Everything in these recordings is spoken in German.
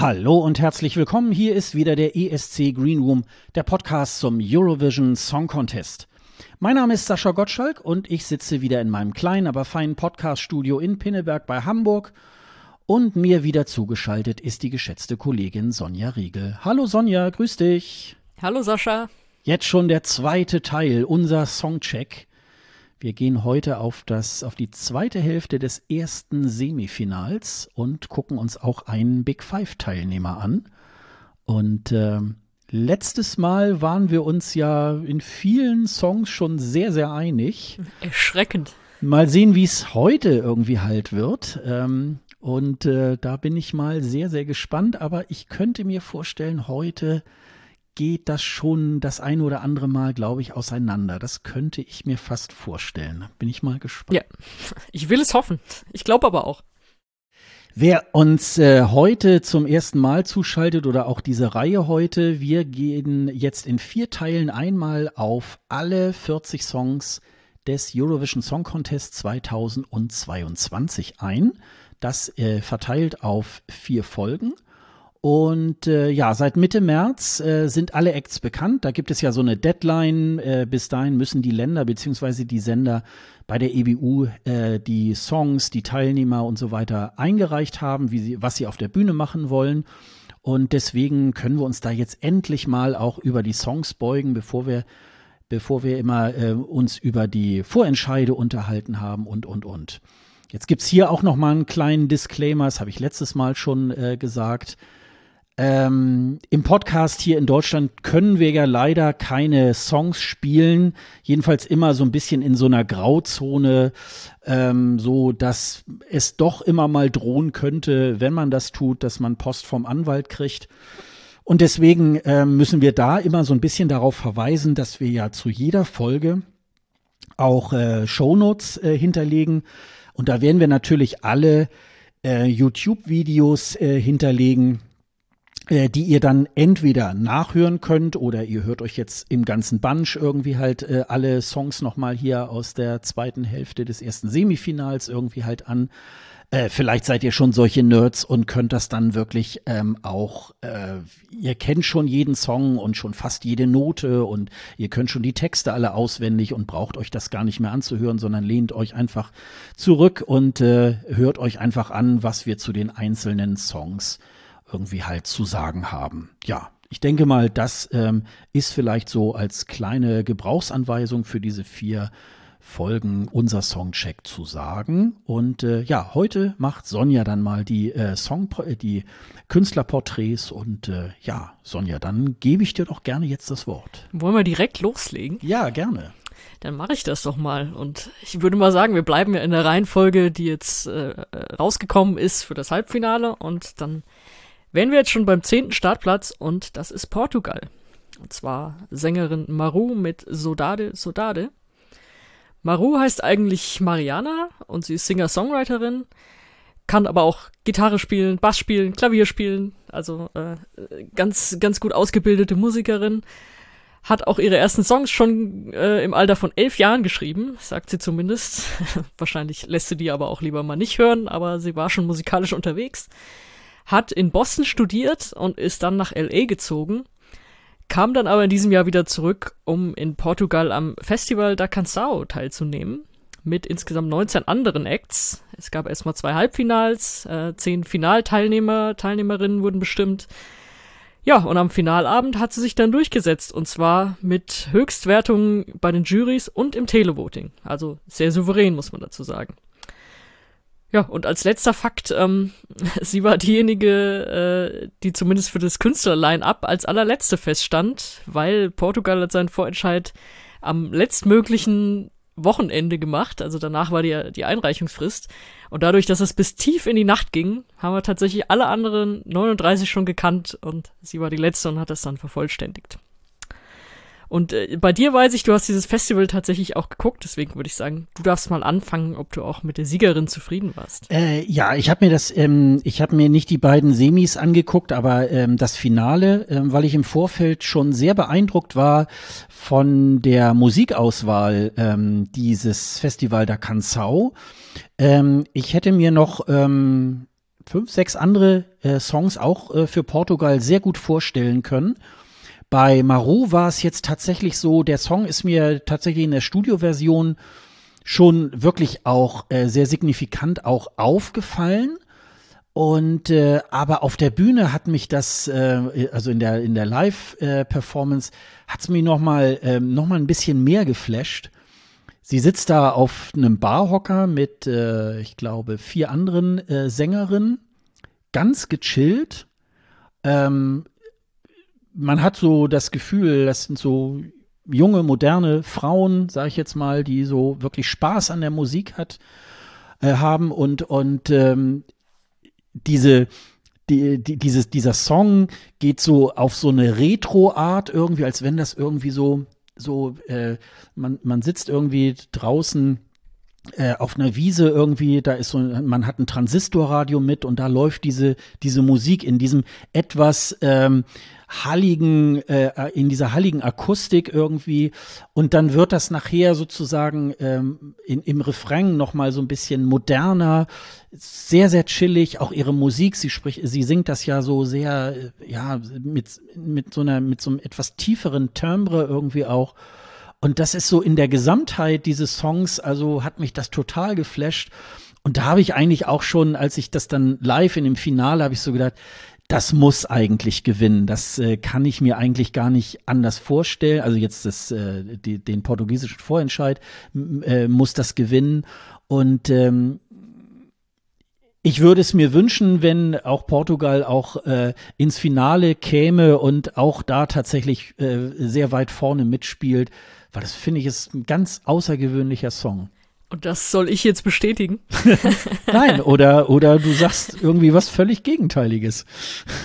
Hallo und herzlich willkommen. Hier ist wieder der ESC Green Room, der Podcast zum Eurovision Song Contest. Mein Name ist Sascha Gottschalk und ich sitze wieder in meinem kleinen, aber feinen Podcast-Studio in Pinneberg bei Hamburg. Und mir wieder zugeschaltet ist die geschätzte Kollegin Sonja Riegel. Hallo Sonja, grüß dich. Hallo Sascha. Jetzt schon der zweite Teil, unser Songcheck. Wir gehen heute auf das, auf die zweite Hälfte des ersten Semifinals und gucken uns auch einen Big Five Teilnehmer an. Und äh, letztes Mal waren wir uns ja in vielen Songs schon sehr, sehr einig. Erschreckend. Mal sehen, wie es heute irgendwie halt wird. Ähm, und äh, da bin ich mal sehr, sehr gespannt. Aber ich könnte mir vorstellen, heute geht das schon das ein oder andere Mal, glaube ich, auseinander. Das könnte ich mir fast vorstellen. Bin ich mal gespannt. Ja, ich will es hoffen. Ich glaube aber auch. Wer uns äh, heute zum ersten Mal zuschaltet oder auch diese Reihe heute, wir gehen jetzt in vier Teilen einmal auf alle 40 Songs des Eurovision Song Contest 2022 ein. Das äh, verteilt auf vier Folgen. Und äh, ja, seit Mitte März äh, sind alle Acts bekannt. Da gibt es ja so eine Deadline. Äh, bis dahin müssen die Länder beziehungsweise die Sender bei der EBU äh, die Songs, die Teilnehmer und so weiter eingereicht haben, wie sie, was sie auf der Bühne machen wollen. Und deswegen können wir uns da jetzt endlich mal auch über die Songs beugen, bevor wir, bevor wir immer äh, uns über die Vorentscheide unterhalten haben und und und. Jetzt gibt's hier auch noch mal einen kleinen Disclaimer, das habe ich letztes Mal schon äh, gesagt. Ähm, Im Podcast hier in Deutschland können wir ja leider keine Songs spielen, jedenfalls immer so ein bisschen in so einer Grauzone, ähm, so dass es doch immer mal drohen könnte, wenn man das tut, dass man Post vom Anwalt kriegt. Und deswegen äh, müssen wir da immer so ein bisschen darauf verweisen, dass wir ja zu jeder Folge auch äh, Shownotes äh, hinterlegen. Und da werden wir natürlich alle äh, YouTube-Videos äh, hinterlegen die ihr dann entweder nachhören könnt oder ihr hört euch jetzt im ganzen Bunch irgendwie halt äh, alle Songs nochmal hier aus der zweiten Hälfte des ersten Semifinals irgendwie halt an. Äh, vielleicht seid ihr schon solche Nerds und könnt das dann wirklich ähm, auch, äh, ihr kennt schon jeden Song und schon fast jede Note und ihr könnt schon die Texte alle auswendig und braucht euch das gar nicht mehr anzuhören, sondern lehnt euch einfach zurück und äh, hört euch einfach an, was wir zu den einzelnen Songs irgendwie halt zu sagen haben. Ja, ich denke mal, das ähm, ist vielleicht so als kleine Gebrauchsanweisung für diese vier Folgen unser Songcheck zu sagen. Und äh, ja, heute macht Sonja dann mal die äh, Song, äh, die Künstlerporträts und äh, ja, Sonja, dann gebe ich dir doch gerne jetzt das Wort. Wollen wir direkt loslegen? Ja, gerne. Dann mache ich das doch mal. Und ich würde mal sagen, wir bleiben ja in der Reihenfolge, die jetzt äh, rausgekommen ist für das Halbfinale und dann wären wir jetzt schon beim zehnten Startplatz und das ist Portugal. Und zwar Sängerin Maru mit Sodade Sodade. Maru heißt eigentlich Mariana und sie ist Singer-Songwriterin, kann aber auch Gitarre spielen, Bass spielen, Klavier spielen, also äh, ganz, ganz gut ausgebildete Musikerin. Hat auch ihre ersten Songs schon äh, im Alter von elf Jahren geschrieben, sagt sie zumindest. Wahrscheinlich lässt sie die aber auch lieber mal nicht hören, aber sie war schon musikalisch unterwegs hat in Boston studiert und ist dann nach LA gezogen, kam dann aber in diesem Jahr wieder zurück, um in Portugal am Festival da Canção teilzunehmen, mit insgesamt 19 anderen Acts. Es gab erstmal zwei Halbfinals, äh, zehn Finalteilnehmer, Teilnehmerinnen wurden bestimmt. Ja, und am Finalabend hat sie sich dann durchgesetzt, und zwar mit Höchstwertungen bei den Juries und im Televoting. Also sehr souverän, muss man dazu sagen. Ja, und als letzter Fakt, ähm, sie war diejenige, äh, die zumindest für das Künstler-Line-Up als allerletzte feststand, weil Portugal hat seinen Vorentscheid am letztmöglichen Wochenende gemacht, also danach war die, die Einreichungsfrist. Und dadurch, dass es bis tief in die Nacht ging, haben wir tatsächlich alle anderen 39 schon gekannt und sie war die letzte und hat das dann vervollständigt. Und äh, bei dir weiß ich, du hast dieses Festival tatsächlich auch geguckt, deswegen würde ich sagen, du darfst mal anfangen, ob du auch mit der Siegerin zufrieden warst. Äh, ja, ich habe mir das, ähm, ich habe mir nicht die beiden Semis angeguckt, aber ähm, das Finale, ähm, weil ich im Vorfeld schon sehr beeindruckt war von der Musikauswahl ähm, dieses Festival da Canção. Ähm, ich hätte mir noch ähm, fünf, sechs andere äh, Songs auch äh, für Portugal sehr gut vorstellen können. Bei Marou war es jetzt tatsächlich so, der Song ist mir tatsächlich in der Studioversion schon wirklich auch äh, sehr signifikant auch aufgefallen. Und äh, aber auf der Bühne hat mich das, äh, also in der in der Live-Performance, äh, hat es mich noch mal äh, noch mal ein bisschen mehr geflasht. Sie sitzt da auf einem Barhocker mit, äh, ich glaube, vier anderen äh, Sängerinnen, ganz gechillt. Ähm, man hat so das Gefühl, das sind so junge, moderne Frauen, sage ich jetzt mal, die so wirklich Spaß an der Musik hat, äh, haben und, und ähm, diese, die, die, dieses, dieser Song geht so auf so eine Retro-Art irgendwie, als wenn das irgendwie so, so, äh, man, man sitzt irgendwie draußen äh, auf einer Wiese irgendwie, da ist so, man hat ein Transistorradio mit und da läuft diese, diese Musik in diesem etwas ähm, halligen, äh, in dieser halligen Akustik irgendwie. Und dann wird das nachher sozusagen ähm, in, im Refrain nochmal so ein bisschen moderner, sehr, sehr chillig. Auch ihre Musik, sie spricht, sie singt das ja so sehr, äh, ja, mit, mit so einer, mit so einem etwas tieferen Timbre irgendwie auch. Und das ist so in der Gesamtheit dieses Songs, also hat mich das total geflasht. Und da habe ich eigentlich auch schon, als ich das dann live in dem Finale, habe ich so gedacht, das muss eigentlich gewinnen. Das äh, kann ich mir eigentlich gar nicht anders vorstellen. Also jetzt das, äh, die, den portugiesischen Vorentscheid äh, muss das gewinnen. Und ähm, ich würde es mir wünschen, wenn auch Portugal auch äh, ins Finale käme und auch da tatsächlich äh, sehr weit vorne mitspielt, weil das finde ich ist ein ganz außergewöhnlicher Song. Und das soll ich jetzt bestätigen? Nein, oder, oder du sagst irgendwie was völlig Gegenteiliges.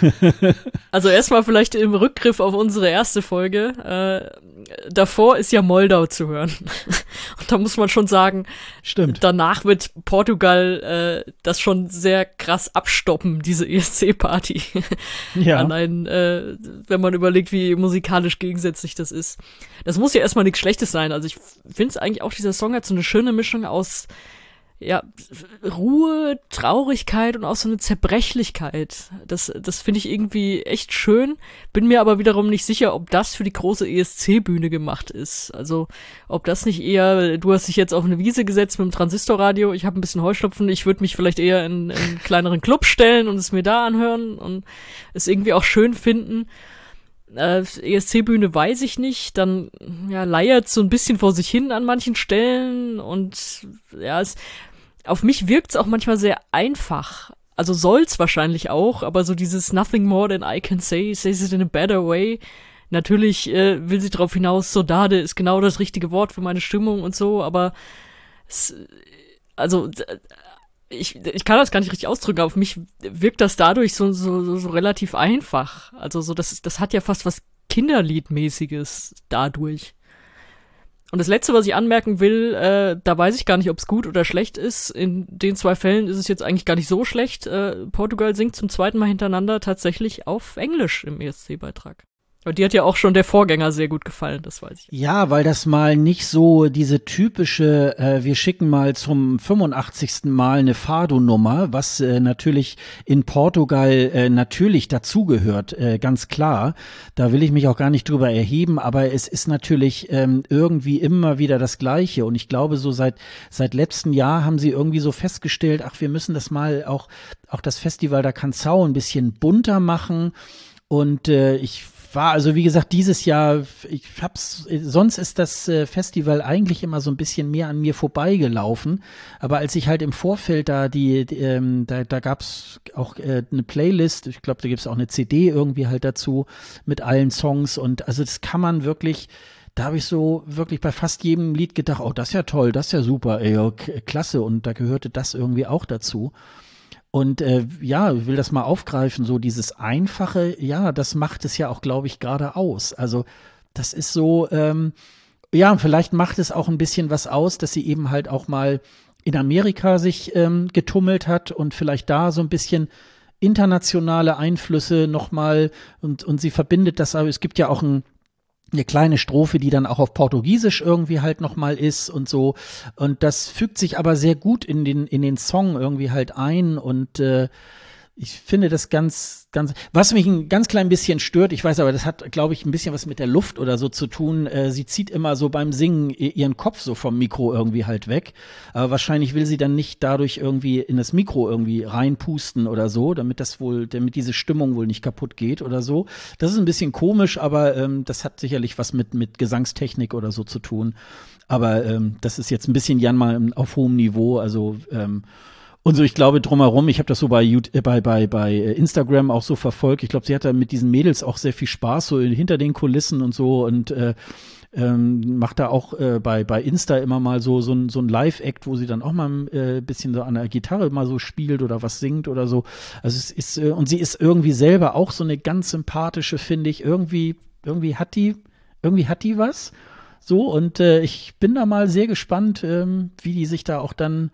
also erstmal vielleicht im Rückgriff auf unsere erste Folge. Äh, davor ist ja Moldau zu hören. Und da muss man schon sagen, Stimmt. danach wird Portugal äh, das schon sehr krass abstoppen, diese ESC-Party. Ja. Allein, äh, wenn man überlegt, wie musikalisch gegensätzlich das ist. Das muss ja erstmal nichts Schlechtes sein. Also ich finde es eigentlich auch, dieser Song hat so eine schöne Mischung Mischung aus ja, Ruhe, Traurigkeit und auch so eine Zerbrechlichkeit. Das, das finde ich irgendwie echt schön. Bin mir aber wiederum nicht sicher, ob das für die große ESC-Bühne gemacht ist. Also, ob das nicht eher, du hast dich jetzt auf eine Wiese gesetzt mit dem Transistorradio, ich habe ein bisschen Heuschnupfen, ich würde mich vielleicht eher in, in einen kleineren Club stellen und es mir da anhören und es irgendwie auch schön finden. Äh, ESC-Bühne weiß ich nicht, dann ja, leiert so ein bisschen vor sich hin an manchen Stellen und ja, es, auf mich wirkt es auch manchmal sehr einfach. Also soll's wahrscheinlich auch, aber so dieses Nothing more than I can say, says it in a better way. Natürlich äh, will sie darauf hinaus, Sodade ist genau das richtige Wort für meine Stimmung und so, aber es, also ich, ich kann das gar nicht richtig ausdrücken, aber auf mich wirkt das dadurch so, so, so, so relativ einfach. Also so, das, das hat ja fast was Kinderliedmäßiges dadurch. Und das Letzte, was ich anmerken will, äh, da weiß ich gar nicht, ob es gut oder schlecht ist. In den zwei Fällen ist es jetzt eigentlich gar nicht so schlecht. Äh, Portugal singt zum zweiten Mal hintereinander tatsächlich auf Englisch im ESC-Beitrag. Aber die hat ja auch schon der Vorgänger sehr gut gefallen, das weiß ich. Ja, weil das mal nicht so diese typische, äh, wir schicken mal zum 85. Mal eine Fado-Nummer, was äh, natürlich in Portugal äh, natürlich dazugehört, äh, ganz klar. Da will ich mich auch gar nicht drüber erheben, aber es ist natürlich ähm, irgendwie immer wieder das Gleiche. Und ich glaube, so seit, seit letztem Jahr haben sie irgendwie so festgestellt, ach, wir müssen das mal auch, auch das Festival der Kanzau ein bisschen bunter machen. Und äh, ich war also wie gesagt dieses Jahr, ich hab's, sonst ist das äh, Festival eigentlich immer so ein bisschen mehr an mir vorbeigelaufen, aber als ich halt im Vorfeld da die, die ähm, da, da gab's auch äh, eine Playlist, ich glaube, da gibt's auch eine CD irgendwie halt dazu mit allen Songs und also das kann man wirklich da habe ich so wirklich bei fast jedem Lied gedacht, oh, das ist ja toll, das ist ja super, ey, klasse. Und da gehörte das irgendwie auch dazu. Und äh, ja, ich will das mal aufgreifen, so dieses Einfache, ja, das macht es ja auch, glaube ich, gerade aus. Also das ist so, ähm, ja, vielleicht macht es auch ein bisschen was aus, dass sie eben halt auch mal in Amerika sich ähm, getummelt hat und vielleicht da so ein bisschen internationale Einflüsse nochmal und, und sie verbindet das, aber es gibt ja auch ein eine kleine Strophe, die dann auch auf Portugiesisch irgendwie halt nochmal ist und so. Und das fügt sich aber sehr gut in den, in den Song irgendwie halt ein und äh, ich finde das ganz, ganz, was mich ein ganz klein bisschen stört, ich weiß aber, das hat, glaube ich, ein bisschen was mit der Luft oder so zu tun. Äh, sie zieht immer so beim Singen ihren Kopf so vom Mikro irgendwie halt weg. Aber wahrscheinlich will sie dann nicht dadurch irgendwie in das Mikro irgendwie reinpusten oder so, damit das wohl, damit diese Stimmung wohl nicht kaputt geht oder so. Das ist ein bisschen komisch, aber ähm, das hat sicherlich was mit, mit Gesangstechnik oder so zu tun. Aber ähm, das ist jetzt ein bisschen Jan mal auf hohem Niveau, also ähm, und so, ich glaube drumherum, ich habe das so bei, äh, bei, bei, bei äh, Instagram auch so verfolgt. Ich glaube, sie hat da mit diesen Mädels auch sehr viel Spaß, so hinter den Kulissen und so und äh, ähm, macht da auch äh, bei, bei Insta immer mal so, so ein, so ein Live-Act, wo sie dann auch mal ein äh, bisschen so an der Gitarre mal so spielt oder was singt oder so. Also es ist, äh, und sie ist irgendwie selber auch so eine ganz sympathische, finde ich. Irgendwie, irgendwie hat die, irgendwie hat die was. So, und äh, ich bin da mal sehr gespannt, ähm, wie die sich da auch dann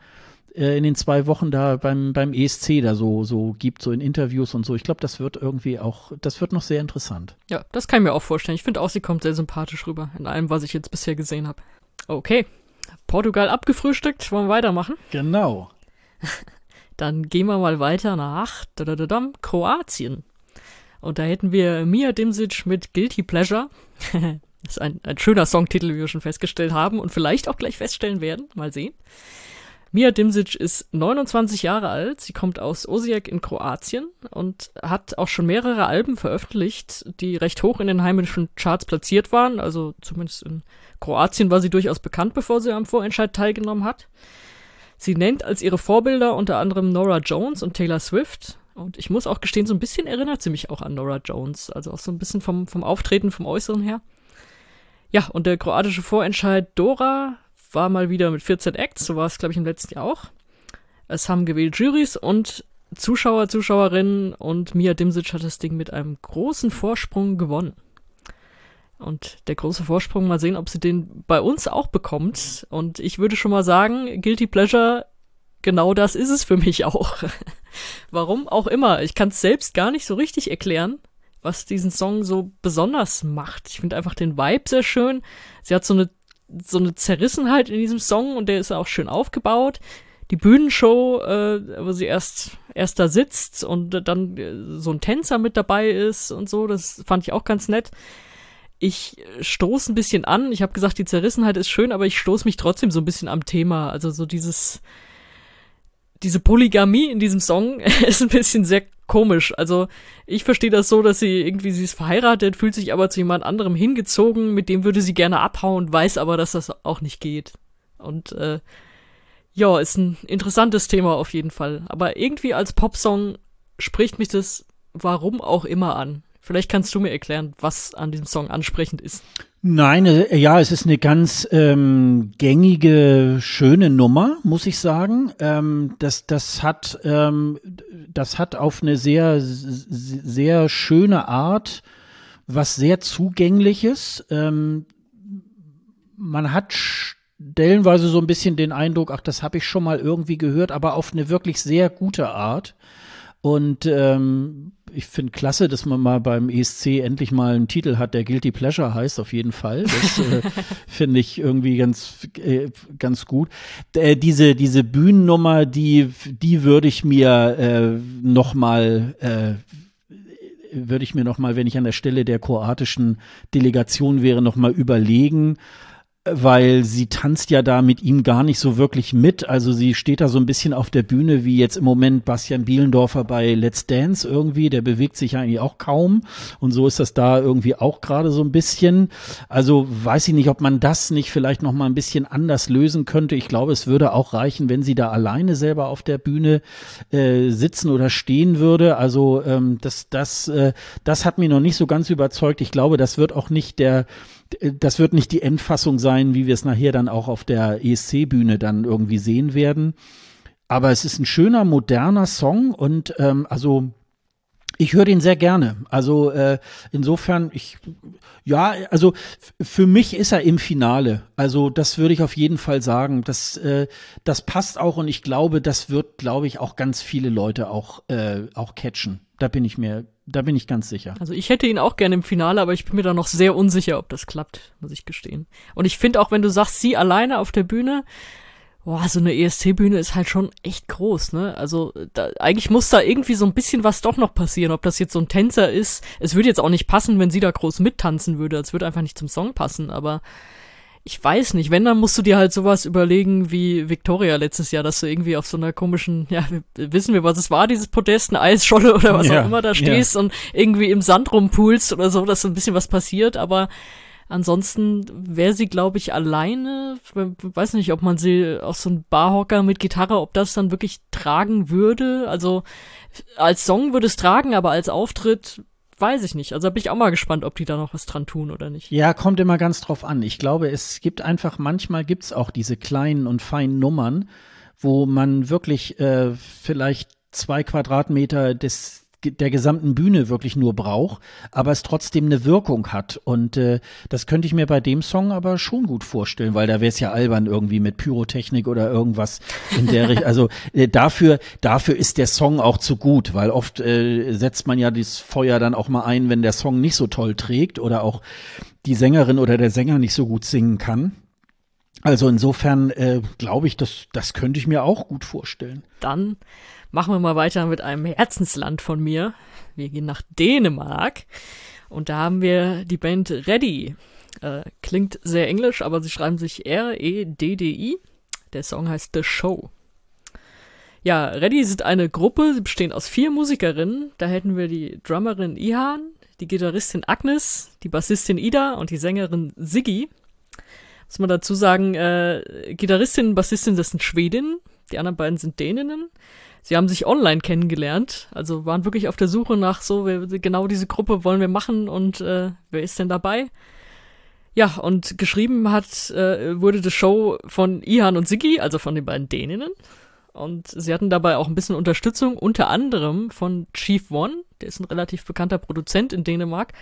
äh, in den zwei Wochen da beim, beim ESC da so, so gibt, so in Interviews und so. Ich glaube, das wird irgendwie auch, das wird noch sehr interessant. Ja, das kann ich mir auch vorstellen. Ich finde auch, sie kommt sehr sympathisch rüber in allem, was ich jetzt bisher gesehen habe. Okay. Portugal abgefrühstückt, wollen wir weitermachen? Genau. Dann gehen wir mal weiter nach Kroatien. Und da hätten wir Mia Dimsic mit Guilty Pleasure. das ist ein, ein schöner Songtitel, wie wir schon festgestellt haben und vielleicht auch gleich feststellen werden. Mal sehen. Mia Dimsic ist 29 Jahre alt. Sie kommt aus Osijek in Kroatien und hat auch schon mehrere Alben veröffentlicht, die recht hoch in den heimischen Charts platziert waren. Also zumindest in Kroatien war sie durchaus bekannt, bevor sie am Vorentscheid teilgenommen hat. Sie nennt als ihre Vorbilder unter anderem Nora Jones und Taylor Swift. Und ich muss auch gestehen, so ein bisschen erinnert sie mich auch an Nora Jones. Also auch so ein bisschen vom, vom Auftreten, vom Äußeren her. Ja, und der kroatische Vorentscheid Dora war mal wieder mit 14 Acts, so war es, glaube ich, im letzten Jahr auch. Es haben gewählt Juries und Zuschauer, Zuschauerinnen und Mia Dimsic hat das Ding mit einem großen Vorsprung gewonnen. Und der große Vorsprung, mal sehen, ob sie den bei uns auch bekommt. Und ich würde schon mal sagen, Guilty Pleasure, genau das ist es für mich auch. Warum auch immer. Ich kann es selbst gar nicht so richtig erklären, was diesen Song so besonders macht. Ich finde einfach den Vibe sehr schön. Sie hat so eine so eine Zerrissenheit in diesem Song und der ist auch schön aufgebaut. Die Bühnenshow, äh, wo sie erst, erst da sitzt und dann äh, so ein Tänzer mit dabei ist und so, das fand ich auch ganz nett. Ich stoße ein bisschen an. Ich habe gesagt, die Zerrissenheit ist schön, aber ich stoße mich trotzdem so ein bisschen am Thema. Also so dieses, diese Polygamie in diesem Song ist ein bisschen sehr komisch. Also ich verstehe das so, dass sie irgendwie, sie ist verheiratet, fühlt sich aber zu jemand anderem hingezogen, mit dem würde sie gerne abhauen, weiß aber, dass das auch nicht geht. Und äh, ja, ist ein interessantes Thema auf jeden Fall. Aber irgendwie als Popsong spricht mich das warum auch immer an. Vielleicht kannst du mir erklären, was an diesem Song ansprechend ist. Nein, äh, ja, es ist eine ganz ähm, gängige, schöne Nummer, muss ich sagen. Ähm, das, das hat, ähm, das hat auf eine sehr, sehr schöne Art was sehr zugängliches. Ähm, man hat stellenweise so ein bisschen den Eindruck, ach, das habe ich schon mal irgendwie gehört, aber auf eine wirklich sehr gute Art. Und ähm, ich finde klasse, dass man mal beim ESC endlich mal einen Titel hat, der Guilty Pleasure heißt, auf jeden Fall. Das äh, finde ich irgendwie ganz, äh, ganz gut. Äh, diese, diese Bühnennummer, die, die würde ich mir äh, noch mal äh, würde ich mir noch mal, wenn ich an der Stelle der kroatischen Delegation wäre, noch mal überlegen weil sie tanzt ja da mit ihm gar nicht so wirklich mit. Also sie steht da so ein bisschen auf der Bühne wie jetzt im Moment Bastian Bielendorfer bei Let's Dance irgendwie. Der bewegt sich eigentlich auch kaum. Und so ist das da irgendwie auch gerade so ein bisschen. Also weiß ich nicht, ob man das nicht vielleicht noch mal ein bisschen anders lösen könnte. Ich glaube, es würde auch reichen, wenn sie da alleine selber auf der Bühne äh, sitzen oder stehen würde. Also ähm, das, das, äh, das hat mich noch nicht so ganz überzeugt. Ich glaube, das wird auch nicht der das wird nicht die Endfassung sein, wie wir es nachher dann auch auf der ESC-Bühne dann irgendwie sehen werden. Aber es ist ein schöner, moderner Song und ähm, also ich höre den sehr gerne. Also äh, insofern, ich ja, also für mich ist er im Finale. Also das würde ich auf jeden Fall sagen. Das, äh, das passt auch und ich glaube, das wird, glaube ich, auch ganz viele Leute auch, äh, auch catchen. Da bin ich mir da bin ich ganz sicher. Also ich hätte ihn auch gerne im Finale, aber ich bin mir da noch sehr unsicher, ob das klappt, muss ich gestehen. Und ich finde auch, wenn du sagst, sie alleine auf der Bühne, boah, so eine ESC-Bühne ist halt schon echt groß, ne? Also da, eigentlich muss da irgendwie so ein bisschen was doch noch passieren, ob das jetzt so ein Tänzer ist. Es würde jetzt auch nicht passen, wenn sie da groß mittanzen würde. Es würde einfach nicht zum Song passen, aber ich weiß nicht, wenn, dann musst du dir halt sowas überlegen wie Victoria letztes Jahr, dass du irgendwie auf so einer komischen, ja, wissen wir, was es war, dieses Podest, eine Eisscholle oder was ja, auch immer da stehst ja. und irgendwie im Sand rumpulst oder so, dass so ein bisschen was passiert, aber Ansonsten wäre sie, glaube ich, alleine. Weiß nicht, ob man sie auf so einen Barhocker mit Gitarre, ob das dann wirklich tragen würde. Also als Song würde es tragen, aber als Auftritt weiß ich nicht. Also bin ich auch mal gespannt, ob die da noch was dran tun oder nicht. Ja, kommt immer ganz drauf an. Ich glaube, es gibt einfach, manchmal gibt's auch diese kleinen und feinen Nummern, wo man wirklich äh, vielleicht zwei Quadratmeter des der gesamten Bühne wirklich nur braucht, aber es trotzdem eine Wirkung hat. Und äh, das könnte ich mir bei dem Song aber schon gut vorstellen, weil da wäre es ja albern irgendwie mit Pyrotechnik oder irgendwas in der Richtung. Also äh, dafür, dafür ist der Song auch zu gut, weil oft äh, setzt man ja das Feuer dann auch mal ein, wenn der Song nicht so toll trägt oder auch die Sängerin oder der Sänger nicht so gut singen kann. Also insofern äh, glaube ich, das, das könnte ich mir auch gut vorstellen. Dann Machen wir mal weiter mit einem Herzensland von mir. Wir gehen nach Dänemark. Und da haben wir die Band Ready. Äh, klingt sehr englisch, aber sie schreiben sich R-E-D-D-I. Der Song heißt The Show. Ja, Ready sind eine Gruppe, sie bestehen aus vier Musikerinnen. Da hätten wir die Drummerin Ihan, die Gitarristin Agnes, die Bassistin Ida und die Sängerin Siggy. Muss man dazu sagen, äh, Gitarristin und Bassistin, das sind Schwedinnen, die anderen beiden sind Däninnen. Sie haben sich online kennengelernt, also waren wirklich auf der Suche nach so, genau diese Gruppe wollen wir machen und äh, wer ist denn dabei? Ja, und geschrieben hat, äh, wurde die Show von Ihan und Siggi, also von den beiden Däninnen. Und sie hatten dabei auch ein bisschen Unterstützung, unter anderem von Chief One, der ist ein relativ bekannter Produzent in Dänemark.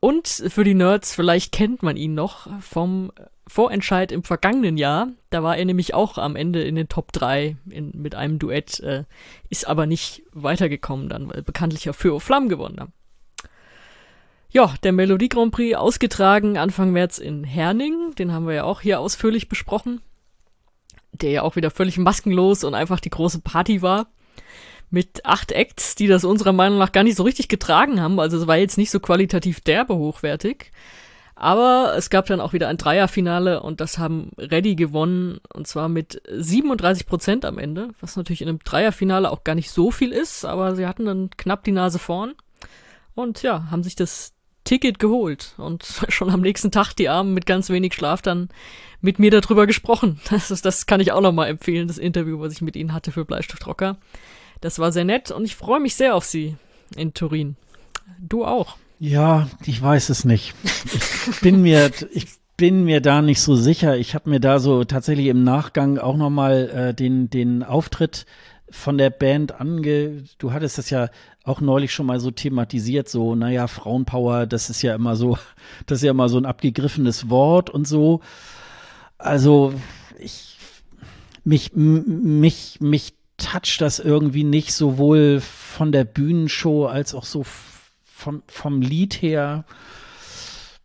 Und für die Nerds, vielleicht kennt man ihn noch vom Vorentscheid im vergangenen Jahr. Da war er nämlich auch am Ende in den Top 3 in, mit einem Duett, äh, ist aber nicht weitergekommen dann, weil bekanntlich auf Für Flamme gewonnen haben. Ja, der Melodie Grand Prix ausgetragen Anfang März in Herning, den haben wir ja auch hier ausführlich besprochen, der ja auch wieder völlig maskenlos und einfach die große Party war. Mit acht Acts, die das unserer Meinung nach gar nicht so richtig getragen haben, also es war jetzt nicht so qualitativ derbe hochwertig. Aber es gab dann auch wieder ein Dreierfinale und das haben Reddy gewonnen und zwar mit 37 Prozent am Ende, was natürlich in einem Dreierfinale auch gar nicht so viel ist, aber sie hatten dann knapp die Nase vorn und ja, haben sich das Ticket geholt und schon am nächsten Tag die Armen mit ganz wenig Schlaf dann mit mir darüber gesprochen. Das, ist, das kann ich auch nochmal empfehlen, das Interview, was ich mit ihnen hatte für Bleistiftrocker. Das war sehr nett und ich freue mich sehr auf sie in Turin. Du auch. Ja, ich weiß es nicht. Ich bin mir, ich bin mir da nicht so sicher. Ich habe mir da so tatsächlich im Nachgang auch noch mal äh, den den Auftritt von der Band ange. Du hattest das ja auch neulich schon mal so thematisiert. So, naja, Frauenpower, das ist ja immer so, das ist ja immer so ein abgegriffenes Wort und so. Also ich mich mich mich toucht das irgendwie nicht sowohl von der Bühnenshow als auch so vom, vom Lied her,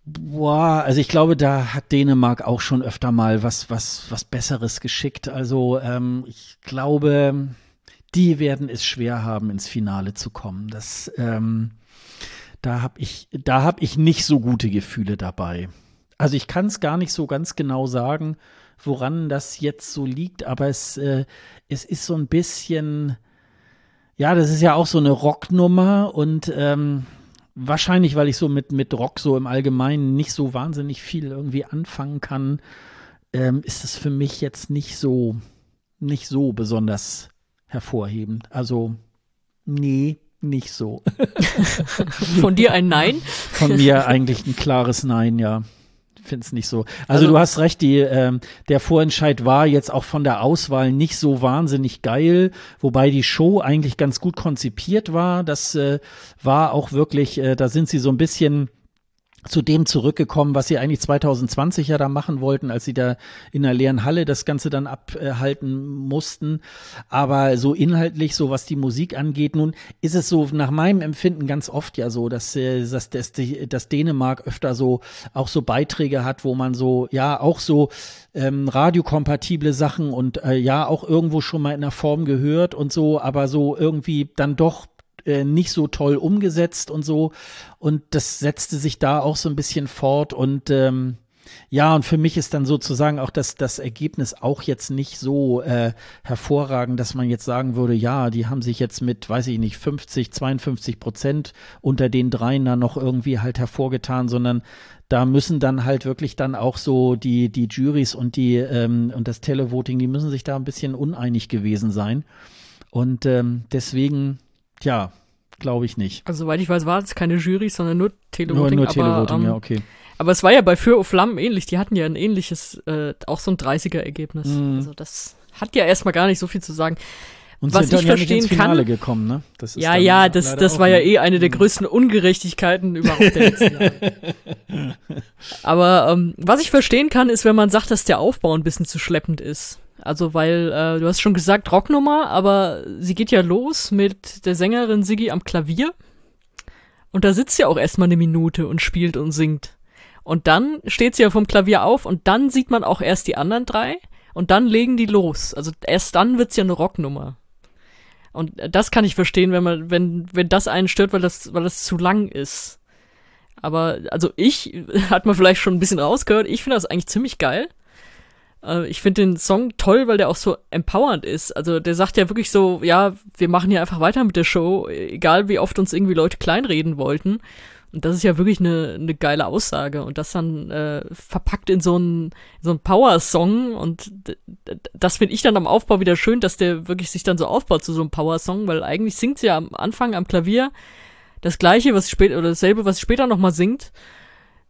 boah, also ich glaube, da hat Dänemark auch schon öfter mal was, was, was Besseres geschickt. Also ähm, ich glaube, die werden es schwer haben, ins Finale zu kommen. Das, ähm, da habe ich, da habe ich nicht so gute Gefühle dabei. Also ich kann es gar nicht so ganz genau sagen, woran das jetzt so liegt, aber es, äh, es ist so ein bisschen, ja, das ist ja auch so eine Rocknummer und ähm, wahrscheinlich, weil ich so mit, mit Rock so im Allgemeinen nicht so wahnsinnig viel irgendwie anfangen kann, ähm, ist es für mich jetzt nicht so, nicht so besonders hervorhebend. Also, nee, nicht so. Von dir ein Nein? Von mir eigentlich ein klares Nein, ja finde es nicht so. Also, also, du hast recht, die, ähm, der Vorentscheid war jetzt auch von der Auswahl nicht so wahnsinnig geil, wobei die Show eigentlich ganz gut konzipiert war. Das äh, war auch wirklich, äh, da sind sie so ein bisschen zu dem zurückgekommen, was sie eigentlich 2020 ja da machen wollten, als sie da in der leeren Halle das Ganze dann abhalten mussten. Aber so inhaltlich, so was die Musik angeht, nun ist es so nach meinem Empfinden ganz oft ja so, dass, äh, dass, dass, dass Dänemark öfter so auch so Beiträge hat, wo man so, ja, auch so ähm, radiokompatible Sachen und äh, ja, auch irgendwo schon mal in der Form gehört und so, aber so irgendwie dann doch äh, nicht so toll umgesetzt und so. Und das setzte sich da auch so ein bisschen fort und ähm, ja, und für mich ist dann sozusagen auch das, das Ergebnis auch jetzt nicht so äh, hervorragend, dass man jetzt sagen würde, ja, die haben sich jetzt mit, weiß ich nicht, 50, 52 Prozent unter den dreien da noch irgendwie halt hervorgetan, sondern da müssen dann halt wirklich dann auch so die, die Juries und die ähm, und das Televoting, die müssen sich da ein bisschen uneinig gewesen sein. Und ähm, deswegen ja, glaube ich nicht. Also soweit ich weiß, war es keine Jury, sondern nur Televoting. Nur, nur Televoting, aber, ähm, ja, okay. Aber es war ja bei Für Flammen ähnlich. Die hatten ja ein ähnliches, äh, auch so ein 30er-Ergebnis. Mm. Also das hat ja erstmal gar nicht so viel zu sagen. Und was sind ich verstehen ja ins Finale kann, gekommen, ne? ja, ja, das, das war ja eh eine der größten Ungerechtigkeiten überhaupt der letzten Jahre. Aber ähm, was ich verstehen kann, ist, wenn man sagt, dass der Aufbau ein bisschen zu schleppend ist. Also weil, äh, du hast schon gesagt, Rocknummer, aber sie geht ja los mit der Sängerin Siggi am Klavier. Und da sitzt sie auch erstmal eine Minute und spielt und singt. Und dann steht sie ja vom Klavier auf und dann sieht man auch erst die anderen drei und dann legen die los. Also erst dann wird's ja eine Rocknummer. Und das kann ich verstehen, wenn man, wenn, wenn das einen stört, weil das, weil das zu lang ist. Aber, also ich, hat man vielleicht schon ein bisschen rausgehört, ich finde das eigentlich ziemlich geil. Äh, ich finde den Song toll, weil der auch so empowernd ist. Also der sagt ja wirklich so, ja, wir machen hier einfach weiter mit der Show, egal wie oft uns irgendwie Leute kleinreden wollten. Und das ist ja wirklich eine, eine geile Aussage. Und das dann äh, verpackt in so einen so einen Power-Song. Und das finde ich dann am Aufbau wieder schön, dass der wirklich sich dann so aufbaut zu so einem Power-Song, weil eigentlich singt sie ja am Anfang am Klavier das gleiche, was später, oder dasselbe, was sie später nochmal singt,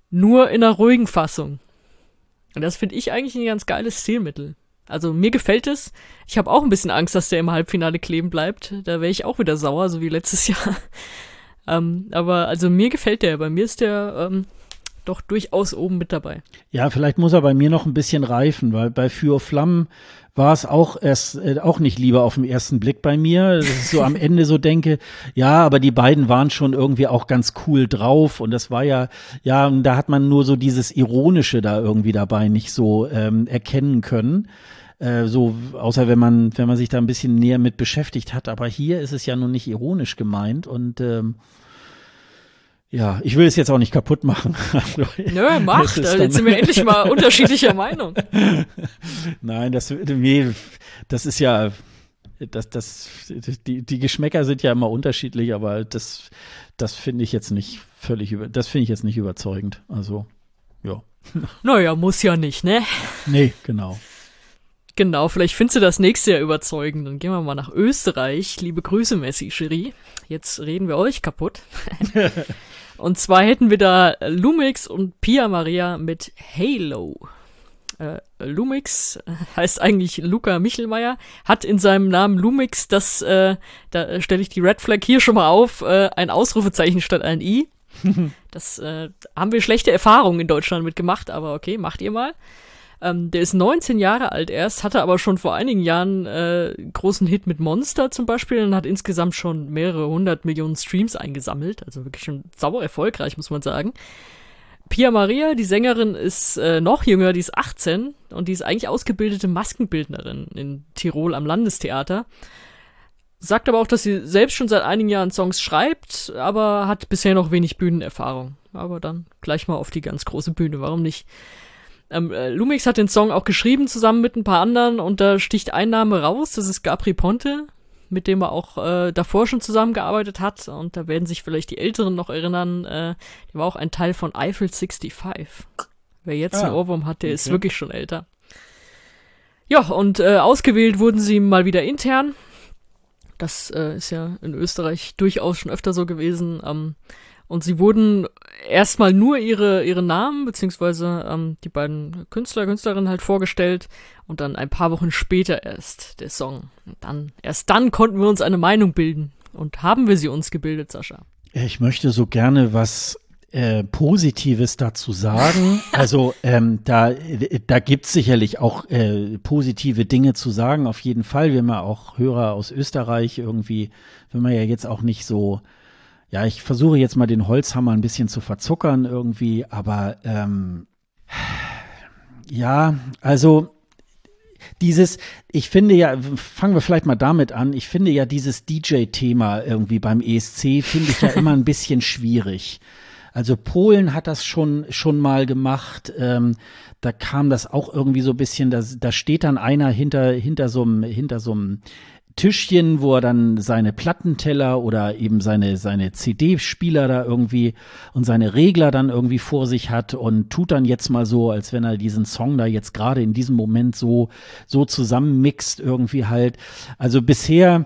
nur in einer ruhigen Fassung. Und das finde ich eigentlich ein ganz geiles Stilmittel. Also mir gefällt es. Ich habe auch ein bisschen Angst, dass der im Halbfinale kleben bleibt. Da wäre ich auch wieder sauer, so wie letztes Jahr. ähm, aber also mir gefällt der. Bei mir ist der ähm, doch durchaus oben mit dabei. Ja, vielleicht muss er bei mir noch ein bisschen reifen, weil bei Für Flammen war es auch erst äh, auch nicht lieber auf den ersten Blick bei mir, dass ich so am Ende so denke, ja, aber die beiden waren schon irgendwie auch ganz cool drauf und das war ja, ja, da hat man nur so dieses Ironische da irgendwie dabei nicht so ähm, erkennen können äh, so, außer wenn man, wenn man sich da ein bisschen näher mit beschäftigt hat. Aber hier ist es ja nun nicht ironisch gemeint und ähm, ja, ich will es jetzt auch nicht kaputt machen. Nö, macht. Also jetzt sind wir endlich mal unterschiedlicher Meinung. Nein, das, nee, das ist ja, das, das, die, die Geschmäcker sind ja immer unterschiedlich, aber das, das finde ich jetzt nicht völlig über, das finde ich jetzt nicht überzeugend. Also, ja. Naja, muss ja nicht, ne? Nee, genau. Genau, vielleicht findest du das nächste Jahr überzeugend. Dann gehen wir mal nach Österreich. Liebe Grüße, Messi, Cherie. Jetzt reden wir euch kaputt. Und zwar hätten wir da Lumix und Pia Maria mit Halo. Äh, Lumix heißt eigentlich Luca Michelmeier, hat in seinem Namen Lumix das, äh, da stelle ich die Red Flag hier schon mal auf, äh, ein Ausrufezeichen statt ein I. das äh, haben wir schlechte Erfahrungen in Deutschland mitgemacht, aber okay, macht ihr mal. Ähm, der ist 19 Jahre alt erst, hatte aber schon vor einigen Jahren äh, großen Hit mit Monster zum Beispiel und hat insgesamt schon mehrere hundert Millionen Streams eingesammelt. Also wirklich schon sauer erfolgreich, muss man sagen. Pia Maria, die Sängerin, ist äh, noch jünger, die ist 18 und die ist eigentlich ausgebildete Maskenbildnerin in Tirol am Landestheater. Sagt aber auch, dass sie selbst schon seit einigen Jahren Songs schreibt, aber hat bisher noch wenig Bühnenerfahrung. Aber dann gleich mal auf die ganz große Bühne, warum nicht? Ähm, äh, Lumix hat den Song auch geschrieben zusammen mit ein paar anderen und da sticht ein Name raus, das ist Gabri Ponte, mit dem er auch äh, davor schon zusammengearbeitet hat und da werden sich vielleicht die Älteren noch erinnern, äh, der war auch ein Teil von Eiffel 65. Wer jetzt ah, einen Ohrwurm hat, der okay. ist wirklich schon älter. Ja, und äh, ausgewählt wurden sie mal wieder intern. Das äh, ist ja in Österreich durchaus schon öfter so gewesen. Ähm, und sie wurden erstmal nur ihre, ihre Namen, beziehungsweise ähm, die beiden Künstler, Künstlerinnen halt vorgestellt und dann ein paar Wochen später erst der Song. Und dann, erst dann konnten wir uns eine Meinung bilden. Und haben wir sie uns gebildet, Sascha? Ich möchte so gerne was äh, Positives dazu sagen. Also ähm, da, da gibt es sicherlich auch äh, positive Dinge zu sagen, auf jeden Fall. Wir haben ja auch Hörer aus Österreich irgendwie, wenn man ja jetzt auch nicht so, ja, ich versuche jetzt mal den Holzhammer ein bisschen zu verzuckern irgendwie, aber ähm, ja, also dieses, ich finde ja, fangen wir vielleicht mal damit an, ich finde ja dieses DJ-Thema irgendwie beim ESC, finde ich ja immer ein bisschen schwierig. Also Polen hat das schon schon mal gemacht. Ähm, da kam das auch irgendwie so ein bisschen. Da, da steht dann einer hinter hinter so einem hinter so einem Tischchen, wo er dann seine Plattenteller oder eben seine, seine CD-Spieler da irgendwie und seine Regler dann irgendwie vor sich hat und tut dann jetzt mal so, als wenn er diesen Song da jetzt gerade in diesem Moment so, so zusammenmixt irgendwie halt. Also bisher,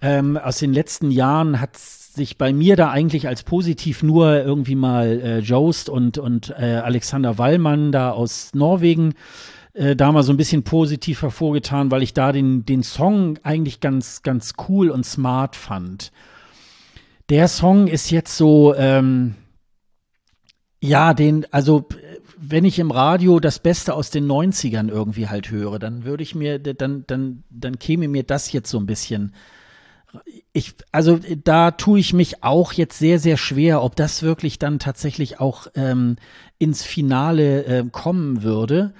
ähm, aus den letzten Jahren hat sich bei mir da eigentlich als positiv nur irgendwie mal äh, Jost und, und äh, Alexander Wallmann da aus Norwegen äh, da mal so ein bisschen positiv hervorgetan, weil ich da den, den Song eigentlich ganz, ganz cool und smart fand. Der Song ist jetzt so, ähm, ja, den, also wenn ich im Radio das Beste aus den 90ern irgendwie halt höre, dann würde ich mir, dann, dann, dann käme mir das jetzt so ein bisschen. Ich, also da tue ich mich auch jetzt sehr, sehr schwer, ob das wirklich dann tatsächlich auch ähm, ins Finale äh, kommen würde.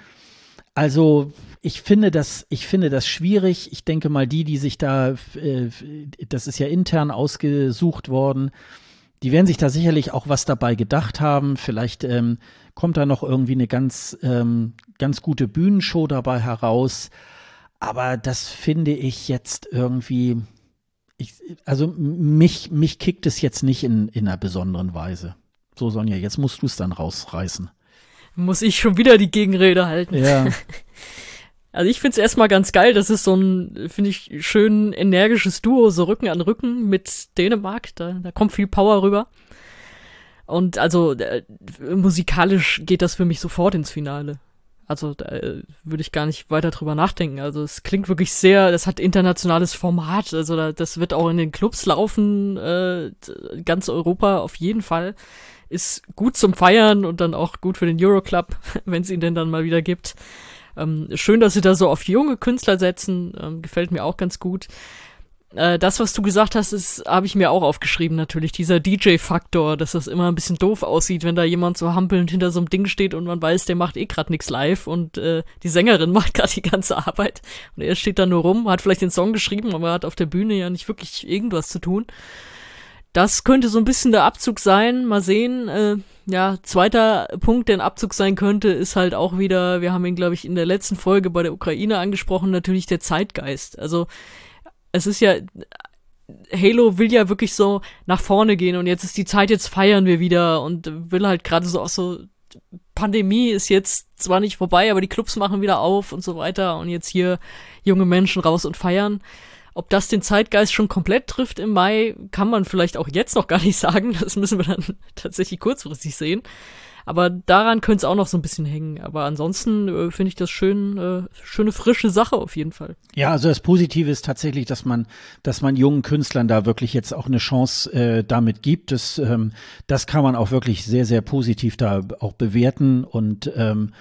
Also ich finde das, ich finde das schwierig. Ich denke mal, die, die sich da, äh, das ist ja intern ausgesucht worden, die werden sich da sicherlich auch was dabei gedacht haben. Vielleicht ähm, kommt da noch irgendwie eine ganz, ähm, ganz gute Bühnenshow dabei heraus. Aber das finde ich jetzt irgendwie, ich, also mich, mich kickt es jetzt nicht in, in einer besonderen Weise. So, Sonja, jetzt musst du es dann rausreißen muss ich schon wieder die Gegenrede halten. Ja. Also ich finde es erstmal ganz geil, das ist so ein, finde ich, schön energisches Duo, so Rücken an Rücken mit Dänemark, da, da kommt viel Power rüber. Und also äh, musikalisch geht das für mich sofort ins Finale. Also da äh, würde ich gar nicht weiter drüber nachdenken. Also es klingt wirklich sehr, das hat internationales Format. Also da, das wird auch in den Clubs laufen, äh, ganz Europa auf jeden Fall ist gut zum Feiern und dann auch gut für den Euroclub, wenn es ihn denn dann mal wieder gibt. Ähm, schön, dass sie da so auf junge Künstler setzen, ähm, gefällt mir auch ganz gut. Äh, das, was du gesagt hast, ist, habe ich mir auch aufgeschrieben natürlich, dieser DJ-Faktor, dass das immer ein bisschen doof aussieht, wenn da jemand so hampelnd hinter so einem Ding steht und man weiß, der macht eh grad nix live und äh, die Sängerin macht gerade die ganze Arbeit und er steht da nur rum, hat vielleicht den Song geschrieben, aber hat auf der Bühne ja nicht wirklich irgendwas zu tun. Das könnte so ein bisschen der Abzug sein. Mal sehen. Äh, ja, zweiter Punkt, der ein Abzug sein könnte, ist halt auch wieder, wir haben ihn, glaube ich, in der letzten Folge bei der Ukraine angesprochen, natürlich der Zeitgeist. Also es ist ja, Halo will ja wirklich so nach vorne gehen und jetzt ist die Zeit, jetzt feiern wir wieder und will halt gerade so auch so, Pandemie ist jetzt zwar nicht vorbei, aber die Clubs machen wieder auf und so weiter und jetzt hier junge Menschen raus und feiern. Ob das den Zeitgeist schon komplett trifft im Mai, kann man vielleicht auch jetzt noch gar nicht sagen. Das müssen wir dann tatsächlich kurzfristig sehen. Aber daran könnte es auch noch so ein bisschen hängen. Aber ansonsten äh, finde ich das schön, äh, schöne frische Sache auf jeden Fall. Ja, also das Positive ist tatsächlich, dass man, dass man jungen Künstlern da wirklich jetzt auch eine Chance äh, damit gibt. Das, ähm, das kann man auch wirklich sehr, sehr positiv da auch bewerten und ähm,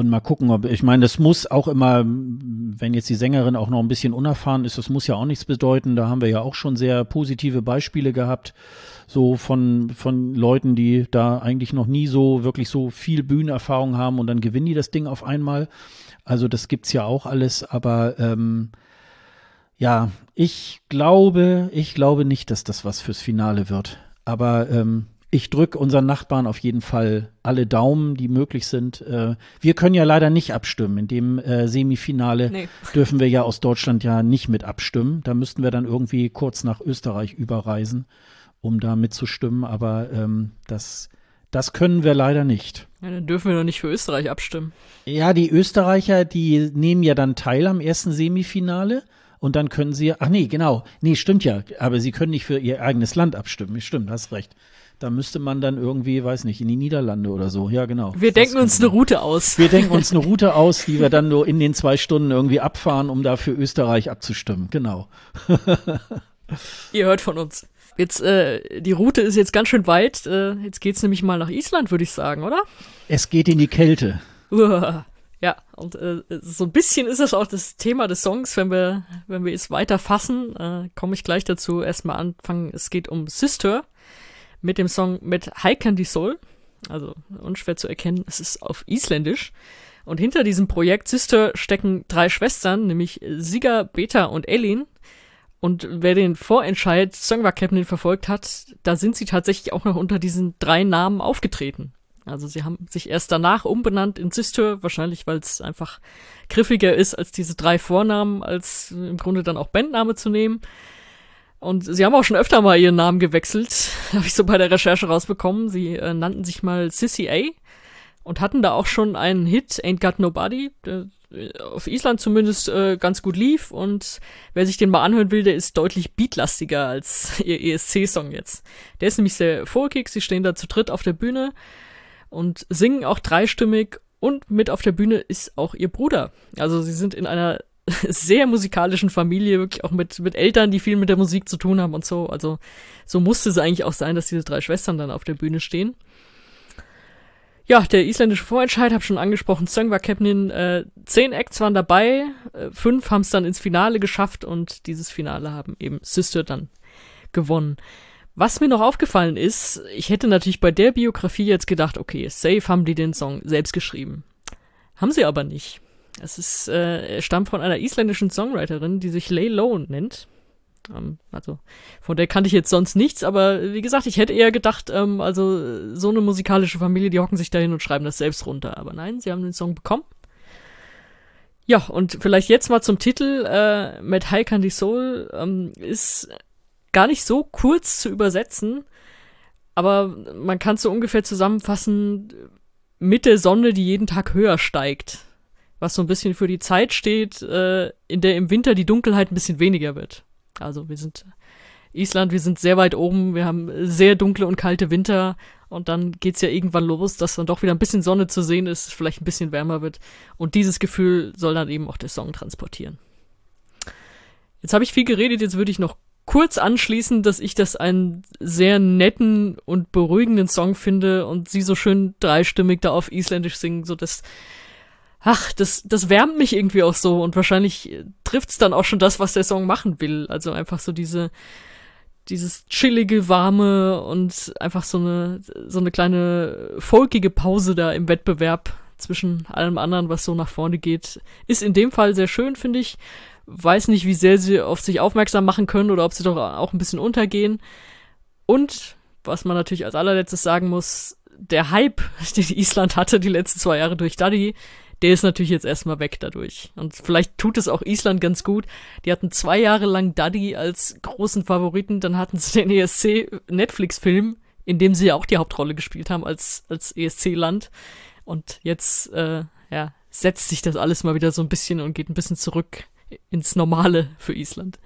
und mal gucken, ob, ich meine, das muss auch immer, wenn jetzt die Sängerin auch noch ein bisschen unerfahren ist, das muss ja auch nichts bedeuten. Da haben wir ja auch schon sehr positive Beispiele gehabt, so von, von Leuten, die da eigentlich noch nie so wirklich so viel Bühnenerfahrung haben und dann gewinnen die das Ding auf einmal. Also das gibt's ja auch alles, aber ähm, ja, ich glaube, ich glaube nicht, dass das was fürs Finale wird. Aber ähm, ich drücke unseren Nachbarn auf jeden Fall alle Daumen, die möglich sind. Äh, wir können ja leider nicht abstimmen. In dem äh, Semifinale nee. dürfen wir ja aus Deutschland ja nicht mit abstimmen. Da müssten wir dann irgendwie kurz nach Österreich überreisen, um da mitzustimmen. Aber ähm, das, das können wir leider nicht. Ja, dann dürfen wir doch nicht für Österreich abstimmen. Ja, die Österreicher, die nehmen ja dann teil am ersten Semifinale und dann können sie, ach nee, genau, nee, stimmt ja, aber sie können nicht für ihr eigenes Land abstimmen. Stimmt, hast recht. Da müsste man dann irgendwie, weiß nicht, in die Niederlande oder so. Ja, genau. Wir denken uns eine Route aus. Wir denken uns eine Route aus, die wir dann nur in den zwei Stunden irgendwie abfahren, um da für Österreich abzustimmen. Genau. Ihr hört von uns. jetzt, äh, die Route ist jetzt ganz schön weit. Äh, jetzt geht's nämlich mal nach Island, würde ich sagen, oder? Es geht in die Kälte. Uah. Ja, und äh, so ein bisschen ist das auch das Thema des Songs, wenn wir, wenn wir es weiter fassen, äh, komme ich gleich dazu. Erstmal anfangen, es geht um Sister mit dem Song mit Haikandi Soul. Also unschwer zu erkennen, es ist auf Isländisch. Und hinter diesem Projekt Sister stecken drei Schwestern, nämlich Siga, Beta und Elin. Und wer den Vorentscheid Songwa Captain verfolgt hat, da sind sie tatsächlich auch noch unter diesen drei Namen aufgetreten. Also sie haben sich erst danach umbenannt in Sister, wahrscheinlich weil es einfach griffiger ist, als diese drei Vornamen, als im Grunde dann auch Bandname zu nehmen. Und sie haben auch schon öfter mal ihren Namen gewechselt, habe ich so bei der Recherche rausbekommen. Sie äh, nannten sich mal Sissy A und hatten da auch schon einen Hit, Ain't Got Nobody, der äh, auf Island zumindest äh, ganz gut lief. Und wer sich den mal anhören will, der ist deutlich beatlastiger als ihr ESC-Song jetzt. Der ist nämlich sehr folkig, sie stehen da zu dritt auf der Bühne und singen auch dreistimmig und mit auf der Bühne ist auch ihr Bruder. Also sie sind in einer sehr musikalischen Familie, wirklich auch mit, mit Eltern, die viel mit der Musik zu tun haben und so. Also so musste es eigentlich auch sein, dass diese drei Schwestern dann auf der Bühne stehen. Ja, der isländische Vorentscheid, habe schon angesprochen, Song war Captain, äh, zehn Acts waren dabei, äh, fünf haben es dann ins Finale geschafft und dieses Finale haben eben Sister dann gewonnen. Was mir noch aufgefallen ist, ich hätte natürlich bei der Biografie jetzt gedacht, okay, safe haben die den Song selbst geschrieben. Haben sie aber nicht. Es ist, äh, stammt von einer isländischen Songwriterin, die sich Lay Low nennt. Ähm, also von der kannte ich jetzt sonst nichts, aber wie gesagt, ich hätte eher gedacht, ähm, also so eine musikalische Familie, die hocken sich dahin und schreiben das selbst runter. Aber nein, sie haben den Song bekommen. Ja, und vielleicht jetzt mal zum Titel. Äh, mit High Candy Soul ähm, ist gar nicht so kurz zu übersetzen, aber man kann es so ungefähr zusammenfassen mit der Sonne, die jeden Tag höher steigt. Was so ein bisschen für die Zeit steht, äh, in der im Winter die Dunkelheit ein bisschen weniger wird. Also wir sind Island, wir sind sehr weit oben, wir haben sehr dunkle und kalte Winter und dann geht's ja irgendwann los, dass dann doch wieder ein bisschen Sonne zu sehen ist, vielleicht ein bisschen wärmer wird und dieses Gefühl soll dann eben auch der Song transportieren. Jetzt habe ich viel geredet, jetzt würde ich noch kurz anschließen, dass ich das einen sehr netten und beruhigenden Song finde und sie so schön dreistimmig da auf Isländisch singen, so dass ach, das, das wärmt mich irgendwie auch so und wahrscheinlich trifft's dann auch schon das, was der Song machen will. Also einfach so diese, dieses chillige, warme und einfach so eine, so eine kleine folkige Pause da im Wettbewerb zwischen allem anderen, was so nach vorne geht, ist in dem Fall sehr schön, finde ich weiß nicht, wie sehr sie auf sich aufmerksam machen können oder ob sie doch auch ein bisschen untergehen. Und, was man natürlich als allerletztes sagen muss, der Hype, den Island hatte die letzten zwei Jahre durch Daddy, der ist natürlich jetzt erstmal weg dadurch. Und vielleicht tut es auch Island ganz gut. Die hatten zwei Jahre lang Daddy als großen Favoriten, dann hatten sie den ESC Netflix-Film, in dem sie ja auch die Hauptrolle gespielt haben als, als ESC-Land. Und jetzt, äh, ja, setzt sich das alles mal wieder so ein bisschen und geht ein bisschen zurück ins Normale für Island.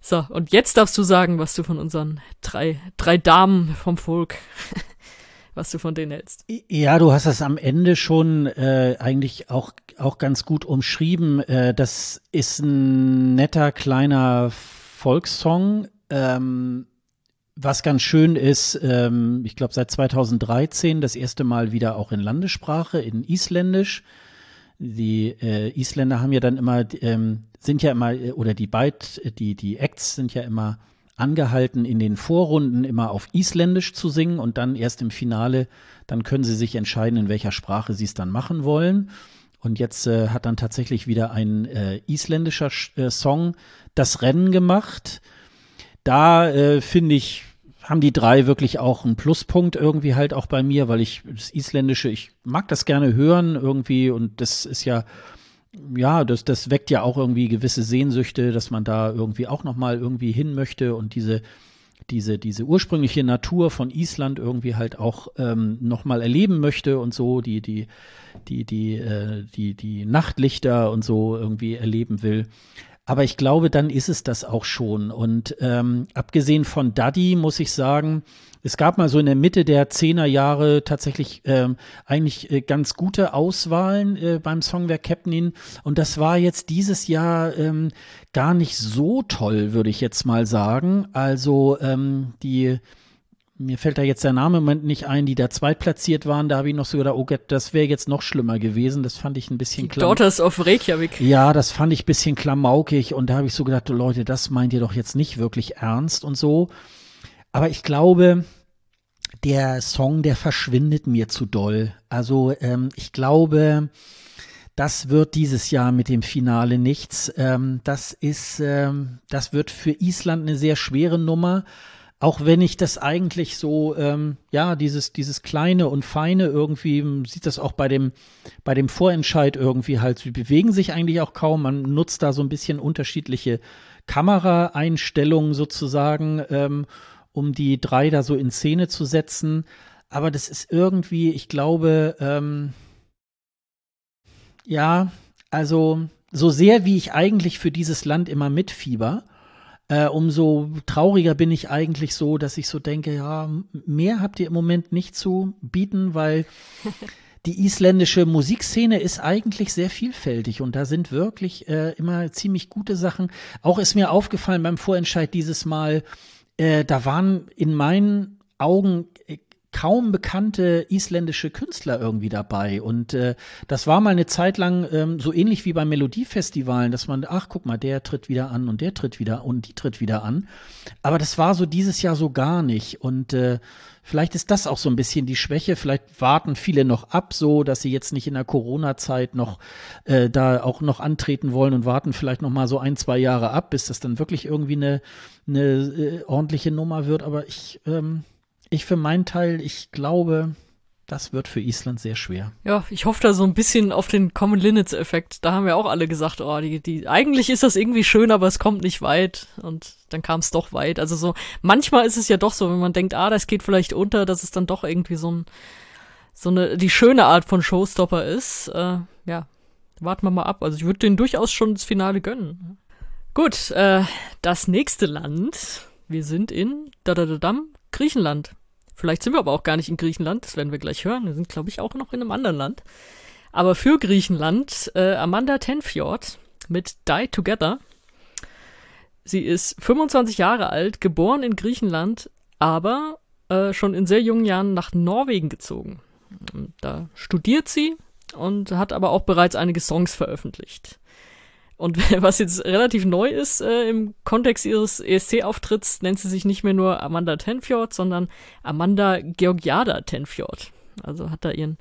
So, und jetzt darfst du sagen, was du von unseren drei, drei Damen vom Volk, was du von denen hältst. Ja, du hast das am Ende schon äh, eigentlich auch, auch ganz gut umschrieben. Äh, das ist ein netter kleiner Volkssong. Ähm, was ganz schön ist, ähm, ich glaube seit 2013 das erste Mal wieder auch in Landessprache, in Isländisch die äh, Isländer haben ja dann immer, ähm, sind ja immer, äh, oder die Byte, die, die Acts sind ja immer angehalten, in den Vorrunden immer auf Isländisch zu singen und dann erst im Finale, dann können sie sich entscheiden, in welcher Sprache sie es dann machen wollen. Und jetzt äh, hat dann tatsächlich wieder ein äh, isländischer äh, Song das Rennen gemacht. Da äh, finde ich, haben die drei wirklich auch einen Pluspunkt irgendwie halt auch bei mir, weil ich das Isländische, ich mag das gerne hören irgendwie und das ist ja, ja, das, das weckt ja auch irgendwie gewisse Sehnsüchte, dass man da irgendwie auch nochmal irgendwie hin möchte und diese, diese, diese ursprüngliche Natur von Island irgendwie halt auch ähm, nochmal erleben möchte und so, die, die, die, die, äh, die, die Nachtlichter und so irgendwie erleben will. Aber ich glaube, dann ist es das auch schon. Und ähm, abgesehen von Daddy muss ich sagen, es gab mal so in der Mitte der Zehnerjahre tatsächlich ähm, eigentlich äh, ganz gute Auswahlen äh, beim Songwerk Captain. Und das war jetzt dieses Jahr ähm, gar nicht so toll, würde ich jetzt mal sagen. Also ähm, die mir fällt da jetzt der Name im Moment nicht ein, die da zweitplatziert waren, da habe ich noch so gedacht, oh Gott, das wäre jetzt noch schlimmer gewesen. Das fand ich ein bisschen die Daughters of Reykjavik. Ja, das fand ich ein bisschen klamaukig und da habe ich so gedacht, Leute, das meint ihr doch jetzt nicht wirklich ernst und so. Aber ich glaube, der Song, der verschwindet mir zu doll. Also ähm, ich glaube, das wird dieses Jahr mit dem Finale nichts. Ähm, das ist, ähm, das wird für Island eine sehr schwere Nummer. Auch wenn ich das eigentlich so, ähm, ja, dieses, dieses kleine und feine irgendwie, sieht das auch bei dem, bei dem Vorentscheid irgendwie halt, sie bewegen sich eigentlich auch kaum. Man nutzt da so ein bisschen unterschiedliche Kameraeinstellungen sozusagen, ähm, um die drei da so in Szene zu setzen. Aber das ist irgendwie, ich glaube, ähm, ja, also so sehr wie ich eigentlich für dieses Land immer mitfieber, äh, umso trauriger bin ich eigentlich so, dass ich so denke, ja, mehr habt ihr im Moment nicht zu bieten, weil die isländische Musikszene ist eigentlich sehr vielfältig und da sind wirklich äh, immer ziemlich gute Sachen. Auch ist mir aufgefallen beim Vorentscheid dieses Mal, äh, da waren in meinen Augen kaum bekannte isländische Künstler irgendwie dabei. Und äh, das war mal eine Zeit lang ähm, so ähnlich wie beim Melodiefestivalen, dass man, ach guck mal, der tritt wieder an und der tritt wieder und die tritt wieder an. Aber das war so dieses Jahr so gar nicht. Und äh, vielleicht ist das auch so ein bisschen die Schwäche. Vielleicht warten viele noch ab, so dass sie jetzt nicht in der Corona-Zeit noch äh, da auch noch antreten wollen und warten vielleicht noch mal so ein, zwei Jahre ab, bis das dann wirklich irgendwie eine, eine äh, ordentliche Nummer wird. Aber ich ähm, ich für meinen Teil, ich glaube, das wird für Island sehr schwer. Ja, ich hoffe da so ein bisschen auf den Common Linnets-Effekt. Da haben wir auch alle gesagt, oh, die, die, eigentlich ist das irgendwie schön, aber es kommt nicht weit. Und dann kam es doch weit. Also so, manchmal ist es ja doch so, wenn man denkt, ah, das geht vielleicht unter, dass es dann doch irgendwie so ein, so eine, die schöne Art von Showstopper ist. Äh, ja, warten wir mal ab. Also ich würde denen durchaus schon das Finale gönnen. Gut, äh, das nächste Land. Wir sind in Dadadadam, Griechenland. Vielleicht sind wir aber auch gar nicht in Griechenland, das werden wir gleich hören. Wir sind, glaube ich, auch noch in einem anderen Land. Aber für Griechenland äh, Amanda Tenfjord mit Die Together. Sie ist 25 Jahre alt, geboren in Griechenland, aber äh, schon in sehr jungen Jahren nach Norwegen gezogen. Da studiert sie und hat aber auch bereits einige Songs veröffentlicht. Und was jetzt relativ neu ist äh, im Kontext ihres ESC-Auftritts, nennt sie sich nicht mehr nur Amanda Tenfjord, sondern Amanda Georgiada Tenfjord. Also hat da ihren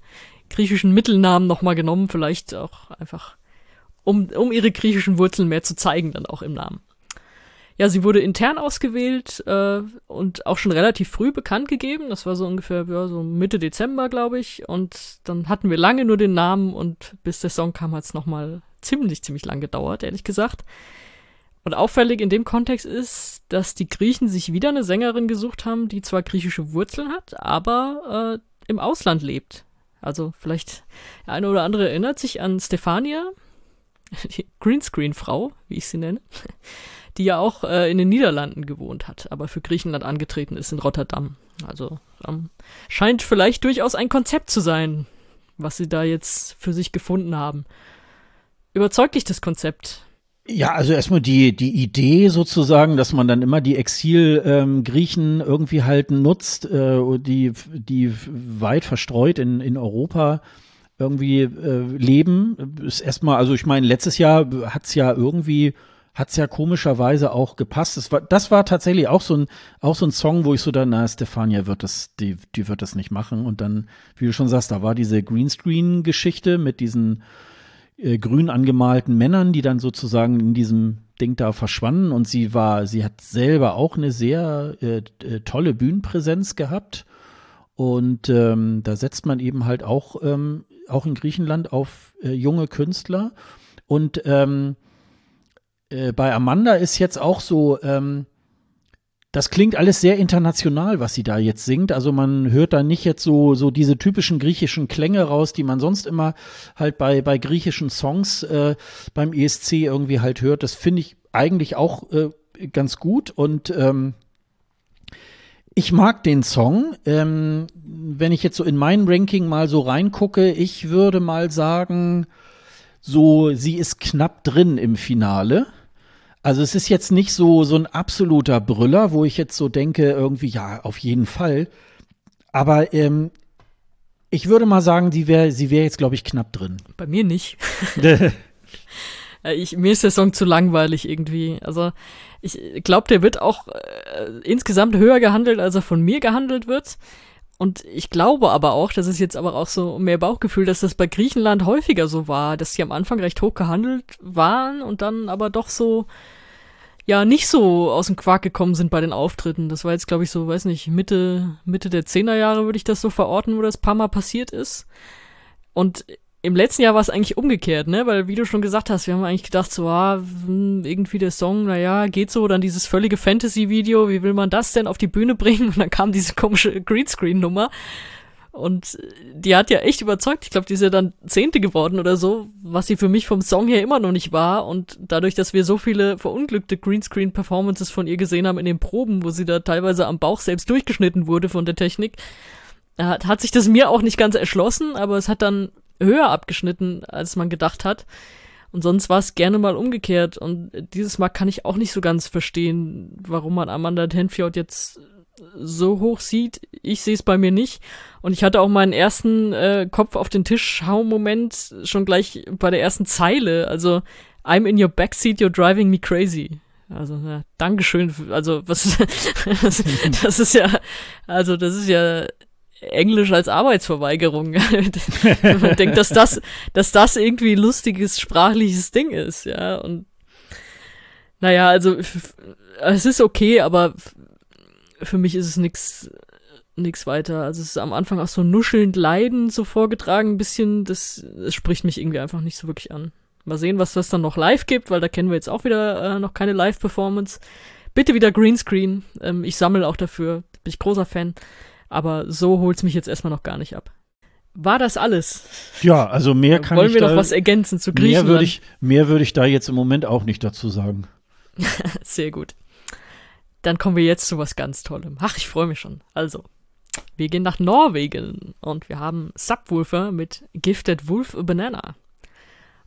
griechischen Mittelnamen nochmal genommen, vielleicht auch einfach, um, um ihre griechischen Wurzeln mehr zu zeigen, dann auch im Namen. Ja, sie wurde intern ausgewählt äh, und auch schon relativ früh bekannt gegeben. Das war so ungefähr ja, so Mitte Dezember, glaube ich. Und dann hatten wir lange nur den Namen und bis der Song kam, hat es nochmal ziemlich, ziemlich lang gedauert, ehrlich gesagt. Und auffällig in dem Kontext ist, dass die Griechen sich wieder eine Sängerin gesucht haben, die zwar griechische Wurzeln hat, aber äh, im Ausland lebt. Also vielleicht der eine oder andere erinnert sich an Stefania, die Greenscreen-Frau, wie ich sie nenne, die ja auch äh, in den Niederlanden gewohnt hat, aber für Griechenland angetreten ist in Rotterdam. Also ähm, scheint vielleicht durchaus ein Konzept zu sein, was sie da jetzt für sich gefunden haben. Überzeugt dich das Konzept? Ja, also erstmal die, die Idee sozusagen, dass man dann immer die Exil-Griechen ähm, irgendwie halt nutzt, äh, die, die weit verstreut in, in Europa irgendwie äh, leben, ist erstmal, also ich meine, letztes Jahr hat's ja irgendwie, hat's ja komischerweise auch gepasst. Das war, das war tatsächlich auch so ein, auch so ein Song, wo ich so da, na, Stefania wird das, die, die wird das nicht machen. Und dann, wie du schon sagst, da war diese Greenscreen-Geschichte mit diesen äh, grün angemalten Männern, die dann sozusagen in diesem Ding da verschwanden. Und sie war, sie hat selber auch eine sehr äh, äh, tolle Bühnenpräsenz gehabt. Und ähm, da setzt man eben halt auch ähm, auch in Griechenland auf äh, junge Künstler. Und ähm, äh, bei Amanda ist jetzt auch so, ähm, Das klingt alles sehr international, was sie da jetzt singt. Also man hört da nicht jetzt so, so diese typischen griechischen Klänge raus, die man sonst immer halt bei, bei griechischen Songs äh, beim ESC irgendwie halt hört. Das finde ich eigentlich auch äh, ganz gut und ähm, ich mag den Song. Ähm, wenn ich jetzt so in mein Ranking mal so reingucke, ich würde mal sagen, so, sie ist knapp drin im Finale. Also es ist jetzt nicht so, so ein absoluter Brüller, wo ich jetzt so denke, irgendwie, ja, auf jeden Fall. Aber ähm, ich würde mal sagen, sie wäre sie wär jetzt, glaube ich, knapp drin. Bei mir nicht. Äh, ich, mir ist der Song zu langweilig irgendwie. Also ich glaube, der wird auch äh, insgesamt höher gehandelt, als er von mir gehandelt wird. Und ich glaube aber auch, das ist jetzt aber auch so mehr Bauchgefühl, dass das bei Griechenland häufiger so war, dass die am Anfang recht hoch gehandelt waren und dann aber doch so, ja, nicht so aus dem Quark gekommen sind bei den Auftritten. Das war jetzt, glaube ich, so, weiß nicht, Mitte, Mitte der Zehnerjahre würde ich das so verorten, wo das paar Mal passiert ist. Und im letzten Jahr war es eigentlich umgekehrt, ne? Weil, wie du schon gesagt hast, wir haben eigentlich gedacht, so, ah, hm, irgendwie der Song, naja, geht so, dann dieses völlige Fantasy-Video, wie will man das denn auf die Bühne bringen? Und dann kam diese komische Greenscreen-Nummer. Und die hat ja echt überzeugt. Ich glaube, die ist ja dann Zehnte geworden oder so, was sie für mich vom Song her immer noch nicht war. Und dadurch, dass wir so viele verunglückte Greenscreen-Performances von ihr gesehen haben in den Proben, wo sie da teilweise am Bauch selbst durchgeschnitten wurde von der Technik, hat, hat sich das mir auch nicht ganz erschlossen, aber es hat dann höher abgeschnitten, als man gedacht hat. Und sonst war es gerne mal umgekehrt. Und dieses Mal kann ich auch nicht so ganz verstehen, warum man Amanda Tenfjord jetzt so hoch sieht. Ich sehe es bei mir nicht. Und ich hatte auch meinen ersten äh, Kopf auf den Tisch Moment schon gleich bei der ersten Zeile. Also I'm in your backseat, you're driving me crazy. Also ja, Dankeschön. Also was das ist ja, also das ist ja Englisch als Arbeitsverweigerung. Man denkt, dass das, dass das irgendwie lustiges sprachliches Ding ist, ja. Und naja, also es ist okay, aber für mich ist es nix, nix weiter. Also es ist am Anfang auch so nuschelnd leidend so vorgetragen, ein bisschen, das, das spricht mich irgendwie einfach nicht so wirklich an. Mal sehen, was das dann noch live gibt, weil da kennen wir jetzt auch wieder äh, noch keine Live-Performance. Bitte wieder Greenscreen. Ähm, ich sammle auch dafür. Bin ich großer Fan. Aber so holt's mich jetzt erstmal noch gar nicht ab. War das alles? Ja, also mehr kann Wollen ich wir da, noch was ergänzen zu Griechenland? Mehr würde ich, mehr würde ich da jetzt im Moment auch nicht dazu sagen. Sehr gut. Dann kommen wir jetzt zu was ganz Tollem. Ach, ich freue mich schon. Also, wir gehen nach Norwegen und wir haben Subwoofer mit Gifted Wolf Banana.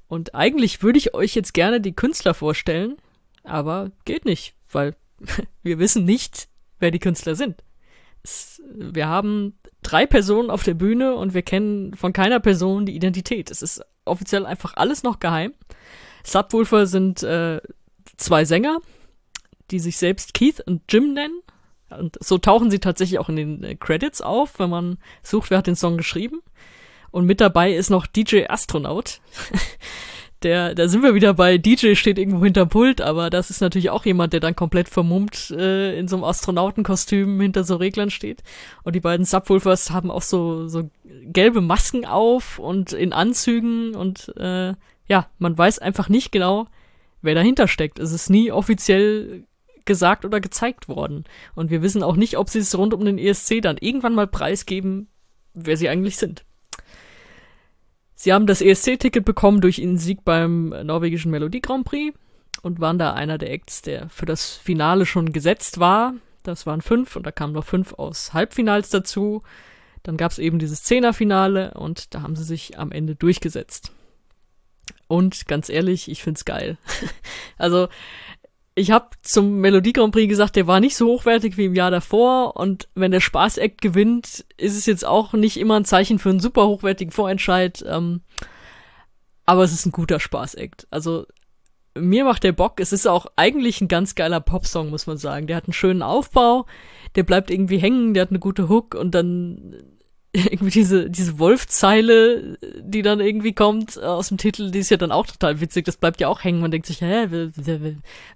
Und eigentlich würde ich euch jetzt gerne die Künstler vorstellen, aber geht nicht, weil wir wissen nicht, wer die Künstler sind wir haben drei Personen auf der Bühne und wir kennen von keiner Person die Identität. Es ist offiziell einfach alles noch geheim. Subwoofer sind äh, zwei Sänger, die sich selbst Keith und Jim nennen. Und so tauchen sie tatsächlich auch in den äh, Credits auf, wenn man sucht, wer hat den Song geschrieben. Und mit dabei ist noch DJ Astronaut. der, da sind wir wieder bei DJ steht irgendwo hinterm Pult, aber das ist natürlich auch jemand, der dann komplett vermummt äh, in so einem Astronautenkostüm hinter so Reglern steht. Und die beiden Subwoolfers haben auch so, so gelbe Masken auf und in Anzügen und äh, ja, man weiß einfach nicht genau, wer dahinter steckt. Es ist nie offiziell gesagt oder gezeigt worden. Und wir wissen auch nicht, ob sie es rund um den ESC dann irgendwann mal preisgeben, wer sie eigentlich sind. Sie haben das ESC-Ticket bekommen durch ihren Sieg beim norwegischen Melodie Grand Prix und waren da einer der Acts, der für das Finale schon gesetzt war. Das waren fünf und da kamen noch fünf aus Halbfinals dazu. Dann gab es eben dieses Zehnerfinale und da haben sie sich am Ende durchgesetzt. Und ganz ehrlich, ich find's geil. also ich habe zum Melodie Grand Prix gesagt, der war nicht so hochwertig wie im Jahr davor. Und wenn der Spaß-Act gewinnt, ist es jetzt auch nicht immer ein Zeichen für einen super hochwertigen Vorentscheid, ähm, aber es ist ein guter Spaß-Act. Also mir macht der Bock, es ist auch eigentlich ein ganz geiler Popsong, muss man sagen. Der hat einen schönen Aufbau, der bleibt irgendwie hängen, der hat eine gute Hook. Und dann irgendwie diese, diese Wolfzeile, die dann irgendwie kommt äh, aus dem Titel, die ist ja dann auch total witzig. Das bleibt ja auch hängen. Man denkt sich, hä,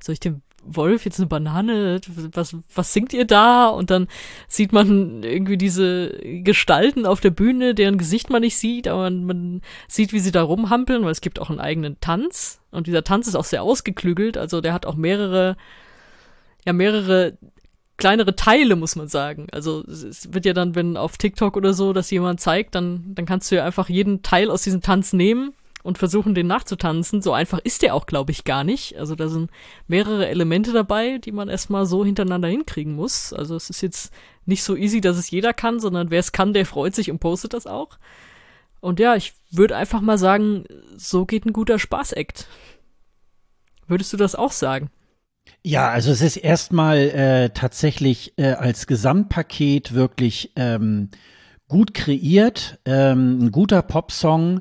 soll ich dem Wolf jetzt eine Banane? Was, was singt ihr da? Und dann sieht man irgendwie diese Gestalten auf der Bühne, deren Gesicht man nicht sieht, aber man, man sieht, wie sie da rumhampeln, weil es gibt auch einen eigenen Tanz. Und dieser Tanz ist auch sehr ausgeklügelt. Also der hat auch mehrere, ja, mehrere kleinere Teile, muss man sagen. Also es wird ja dann, wenn auf TikTok oder so das jemand zeigt, dann, dann kannst du ja einfach jeden Teil aus diesem Tanz nehmen und versuchen, den nachzutanzen. So einfach ist der auch, glaube ich, gar nicht. Also da sind mehrere Elemente dabei, die man erstmal so hintereinander hinkriegen muss. Also es ist jetzt nicht so easy, dass es jeder kann, sondern wer es kann, der freut sich und postet das auch. Und ja, ich würde einfach mal sagen, so geht ein guter Spaß-Act. Würdest du das auch sagen? Ja, also es ist erstmal äh, tatsächlich äh, als Gesamtpaket wirklich ähm, gut kreiert, ähm, ein guter Popsong,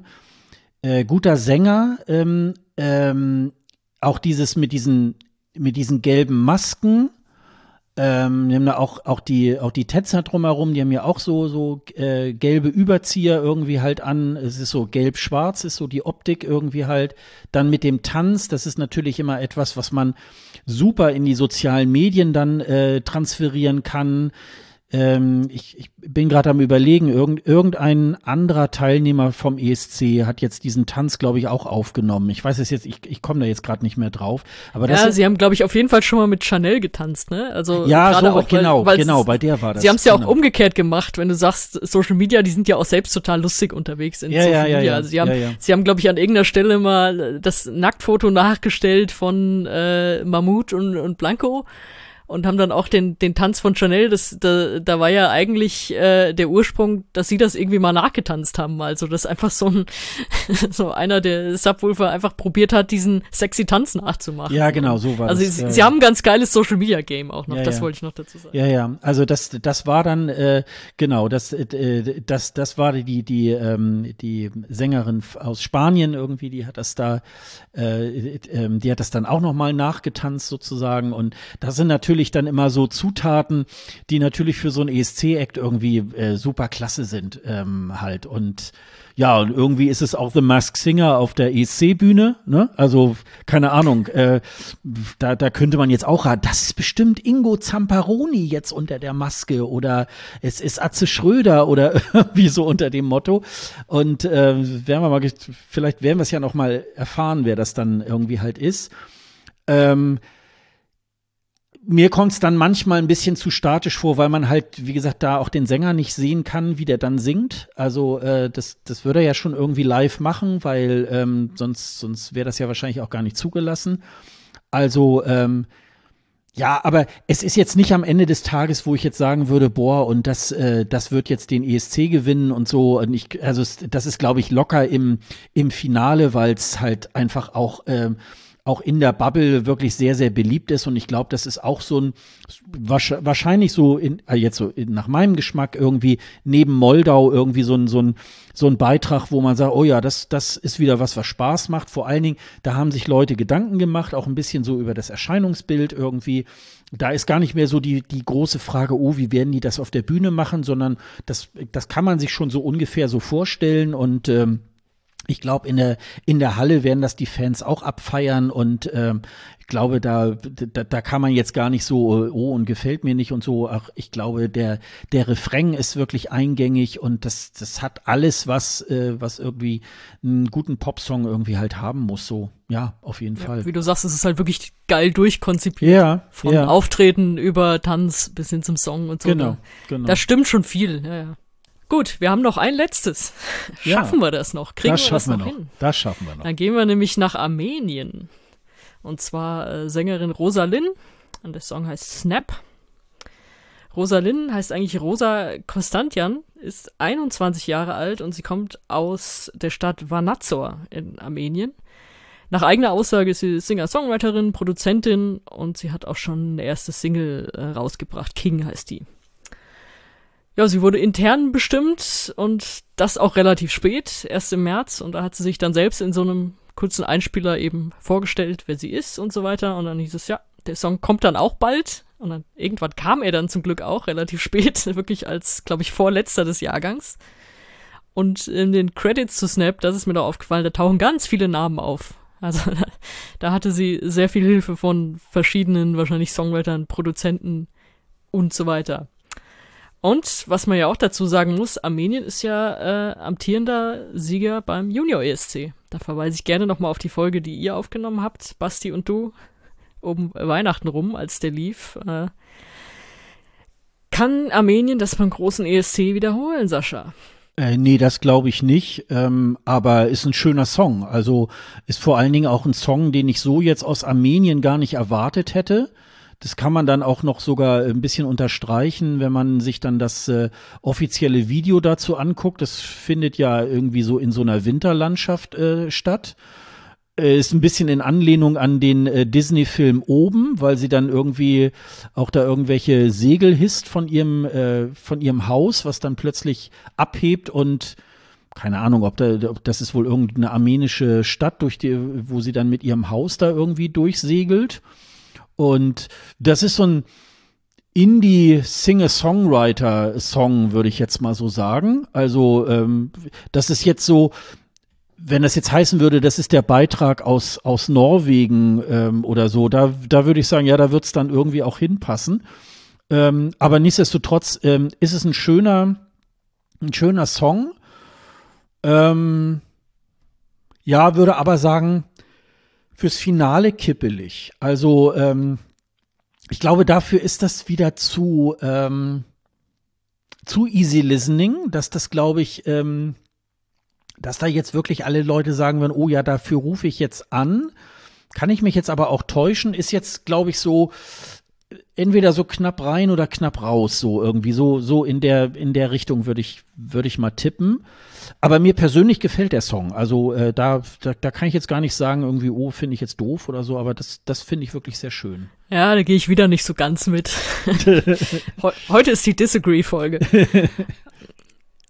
äh, guter Sänger, ähm, ähm, auch dieses mit diesen mit diesen gelben Masken. Ähm, die haben da auch, auch die, auch die Tetzer drumherum, die haben ja auch so, so äh, gelbe Überzieher irgendwie halt an. Es ist so gelb-schwarz, ist so die Optik irgendwie halt. Dann mit dem Tanz, das ist natürlich immer etwas, was man super in die sozialen Medien dann äh, transferieren kann. Ähm, ich, ich bin gerade am überlegen, irgend, irgendein anderer Teilnehmer vom ESC hat jetzt diesen Tanz, glaube ich, auch aufgenommen. Ich weiß es jetzt, ich, ich komme da jetzt gerade nicht mehr drauf. Aber das ja, sie haben, glaube ich, auf jeden Fall schon mal mit Chanel getanzt, ne? Also ja, so, auch, genau, weil, genau, bei der war das. Sie haben es ja genau. auch umgekehrt gemacht, wenn du sagst, Social Media, die sind ja auch selbst total lustig unterwegs in ja, Social ja, Media. Ja, also sie haben, ja, ja. sie haben, glaube ich, an irgendeiner Stelle mal das Nacktfoto nachgestellt von äh, Mammut und, und Blanco und haben dann auch den, den Tanz von Chanel, das, da, da war ja eigentlich äh, der Ursprung, dass sie das irgendwie mal nachgetanzt haben. Also, dass einfach so ein, so einer der Subwoofer einfach probiert hat, diesen sexy Tanz nachzumachen. Ja, genau, so war also das. sie, ja, sie haben ein ganz geiles Social Media Game auch noch, Ja, das ja. wollte ich noch dazu sagen. Ja, ja, also das, das war dann, äh, genau, das, äh, das, das war die, die, ähm, die Sängerin aus Spanien irgendwie, die hat das da, äh, ähm, die hat das dann auch nochmal nachgetanzt sozusagen und das sind natürlich dann immer so Zutaten, die natürlich für so ein ESC-Act irgendwie äh, super klasse sind ähm, halt und ja, und irgendwie ist es auch The Mask Singer auf der ESC-Bühne, ne? Also, keine Ahnung, äh, da, da könnte man jetzt auch raten, das ist bestimmt Ingo Zamparoni jetzt unter der Maske oder es ist Atze Schröder oder irgendwie so unter dem Motto. Und äh, werden wir mal, vielleicht werden wir es ja noch mal erfahren, wer das dann irgendwie halt ist. Ähm, mir kommt es dann manchmal ein bisschen zu statisch vor, weil man halt, wie gesagt, da auch den Sänger nicht sehen kann, wie der dann singt. Also äh, das, das würde er ja schon irgendwie live machen, weil ähm, sonst, sonst wäre das ja wahrscheinlich auch gar nicht zugelassen. Also ähm, ja, aber es ist jetzt nicht am Ende des Tages, wo ich jetzt sagen würde, boah, und das, äh, das wird jetzt den ESC gewinnen und so. Und ich, also das ist, glaube ich, locker im, im Finale, weil es halt einfach auch, ähm, auch in der Bubble wirklich sehr, sehr beliebt ist. Und ich glaube, das ist auch so ein, wahrsch- wahrscheinlich so in, äh, jetzt so nach meinem Geschmack irgendwie neben Moldau irgendwie so ein, so ein, so ein Beitrag, wo man sagt, oh ja, das, das ist wieder was, was Spaß macht. Vor allen Dingen, da haben sich Leute Gedanken gemacht, auch ein bisschen so über das Erscheinungsbild irgendwie. Da ist gar nicht mehr so die, die große Frage, oh, wie werden die das auf der Bühne machen, sondern das, das kann man sich schon so ungefähr so vorstellen und ähm, ich glaube, in der, in der Halle werden das die Fans auch abfeiern und ähm, ich glaube, da, da, da kann man jetzt gar nicht so, oh, und gefällt mir nicht und so. Ach, ich glaube, der, der Refrain ist wirklich eingängig und das, das hat alles, was, äh, was irgendwie einen guten Popsong irgendwie halt haben muss. So, ja, auf jeden Fall. Wie du sagst, es ist halt wirklich geil durchkonzipiert. Ja, Von ja, Auftreten über Tanz bis hin zum Song und so. genau, genau. da stimmt schon viel, ja, ja. Gut, wir haben noch ein letztes. Ja. Schaffen wir das noch? Kriegen das wir das schaffen noch wir noch. hin? Das schaffen wir noch. Dann gehen wir nämlich nach Armenien. Und zwar äh, Sängerin Rosalyn. Und der Song heißt Snap. Rosalyn heißt eigentlich Rosa Kostantian, ist 21 Jahre alt und sie kommt aus der Stadt Vanadzor in Armenien. Nach eigener Aussage ist sie Singer-Songwriterin, Produzentin und sie hat auch schon eine erste Single äh, rausgebracht. King heißt die. Ja, sie wurde intern bestimmt und das auch relativ spät, erst im März. Und da hat sie sich dann selbst in so einem kurzen Einspieler eben vorgestellt, wer sie ist und so weiter. Und dann hieß es, ja, der Song kommt dann auch bald. Und dann irgendwann kam er dann zum Glück auch relativ spät, wirklich als, glaube ich, vorletzter des Jahrgangs. Und in den Credits zu Snap, das ist mir da aufgefallen, da tauchen ganz viele Namen auf. Also da hatte sie sehr viel Hilfe von verschiedenen, wahrscheinlich Songwritern, Produzenten und so weiter. Und was man ja auch dazu sagen muss, Armenien ist ja äh, amtierender Sieger beim Junior ESC. Da verweise ich gerne nochmal auf die Folge, die ihr aufgenommen habt, Basti und du, um Weihnachten rum, als der lief. Äh, Kann Armenien das beim großen ESC wiederholen, Sascha? Äh, nee, das glaube ich nicht. Ähm, aber ist ein schöner Song. Also ist vor allen Dingen auch ein Song, den ich so jetzt aus Armenien gar nicht erwartet hätte. Das kann man dann auch noch sogar ein bisschen unterstreichen, wenn man sich dann das äh, offizielle Video dazu anguckt. Das findet ja irgendwie so in so einer Winterlandschaft äh, statt. Äh, ist ein bisschen in Anlehnung an den äh, Disney-Film oben, weil sie dann irgendwie auch da irgendwelche Segel hisst von ihrem, äh, von ihrem Haus, was dann plötzlich abhebt und keine Ahnung, ob, da, ob das ist wohl irgendeine armenische Stadt, durch die, wo sie dann mit ihrem Haus da irgendwie durchsegelt. Und das ist so ein Indie-Singer-Songwriter-Song, würde ich jetzt mal so sagen. Also, ähm, das ist jetzt so, wenn das jetzt heißen würde, das ist der Beitrag aus, aus Norwegen ähm, oder so, da, da würde ich sagen, ja, da wird es dann irgendwie auch hinpassen. Ähm, aber nichtsdestotrotz ähm, ist es ein schöner, ein schöner Song. Ähm, ja, würde aber sagen, fürs Finale kippelig. Also, ähm, ich glaube, dafür ist das wieder zu, ähm, zu easy listening, dass das, glaube ich, ähm, dass da jetzt wirklich alle Leute sagen würden, oh ja, dafür rufe ich jetzt an. Kann ich mich jetzt aber auch täuschen, ist jetzt, glaube ich, so entweder so knapp rein oder knapp raus, so irgendwie so so in der in der Richtung würde ich würde ich mal tippen. Aber mir persönlich gefällt der Song. Also äh, da, da da kann ich jetzt gar nicht sagen irgendwie oh finde ich jetzt doof oder so, aber das das finde ich wirklich sehr schön. Ja, da gehe ich wieder nicht so ganz mit. Heute ist die Disagree Folge.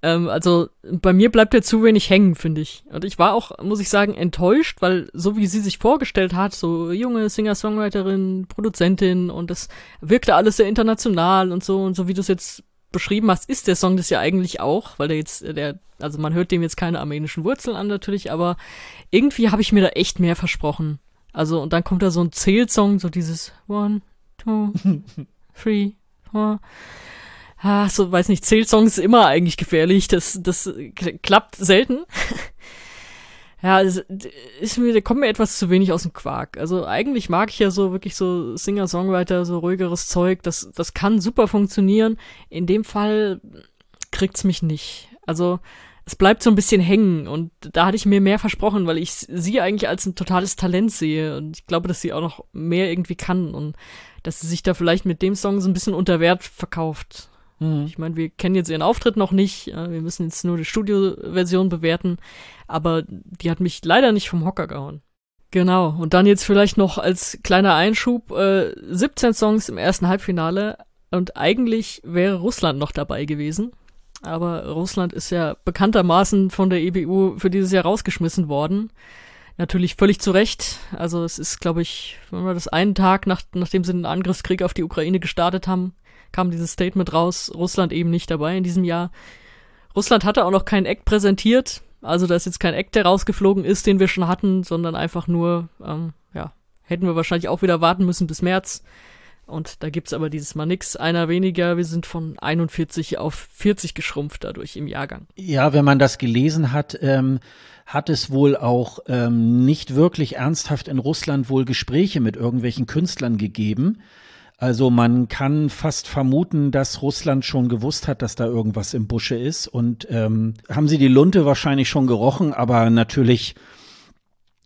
Ähm, also bei mir bleibt er zu wenig hängen, finde ich. Und ich war auch, muss ich sagen, enttäuscht, weil so wie sie sich vorgestellt hat, so junge Singer-Songwriterin, Produzentin und das wirkte alles sehr international und so und so wie du es jetzt beschrieben hast, ist der Song das ja eigentlich auch, weil der jetzt, der, also man hört dem jetzt keine armenischen Wurzeln an natürlich, aber irgendwie habe ich mir da echt mehr versprochen. Also und dann kommt da so ein Zählsong, so dieses One, Two, Three, Four ah, so weiß nicht, Zählsongs immer eigentlich gefährlich. Das, das klappt selten. ja, es ist mir, kommt mir etwas zu wenig aus dem Quark. Also eigentlich mag ich ja so wirklich so Singer-Songwriter, so ruhigeres Zeug. Das, das kann super funktionieren. In dem Fall kriegt's mich nicht. Also es bleibt so ein bisschen hängen und da hatte ich mir mehr versprochen, weil ich sie eigentlich als ein totales Talent sehe und ich glaube, dass sie auch noch mehr irgendwie kann und dass sie sich da vielleicht mit dem Song so ein bisschen unter Wert verkauft. Mhm. Ich meine, wir kennen jetzt ihren Auftritt noch nicht. Wir müssen jetzt nur die Studioversion bewerten. Aber die hat mich leider nicht vom Hocker gehauen. Genau. Und dann jetzt vielleicht noch als kleiner Einschub, äh, 17 Songs im ersten Halbfinale. Und eigentlich wäre Russland noch dabei gewesen. Aber Russland ist ja bekanntermaßen von der EBU für dieses Jahr rausgeschmissen worden. Natürlich völlig zu Recht. Also es ist, glaube ich, wenn wir das einen Tag, nach, nachdem sie den Angriffskrieg auf die Ukraine gestartet haben, kam dieses Statement raus, Russland eben nicht dabei in diesem Jahr. Russland hatte auch noch keinen Act präsentiert, also da ist jetzt kein Act, der rausgeflogen ist, den wir schon hatten, sondern einfach nur, ähm, ja, hätten wir wahrscheinlich auch wieder warten müssen bis März. Und da gibt's aber dieses Mal nix. Einer weniger. Wir sind von 41 auf 40 geschrumpft dadurch im Jahrgang. Ja, wenn man das gelesen hat, ähm, hat es wohl auch ähm, nicht wirklich ernsthaft in Russland wohl Gespräche mit irgendwelchen Künstlern gegeben. Also man kann fast vermuten, dass Russland schon gewusst hat, dass da irgendwas im Busche ist. Und ähm, haben sie die Lunte wahrscheinlich schon gerochen, aber natürlich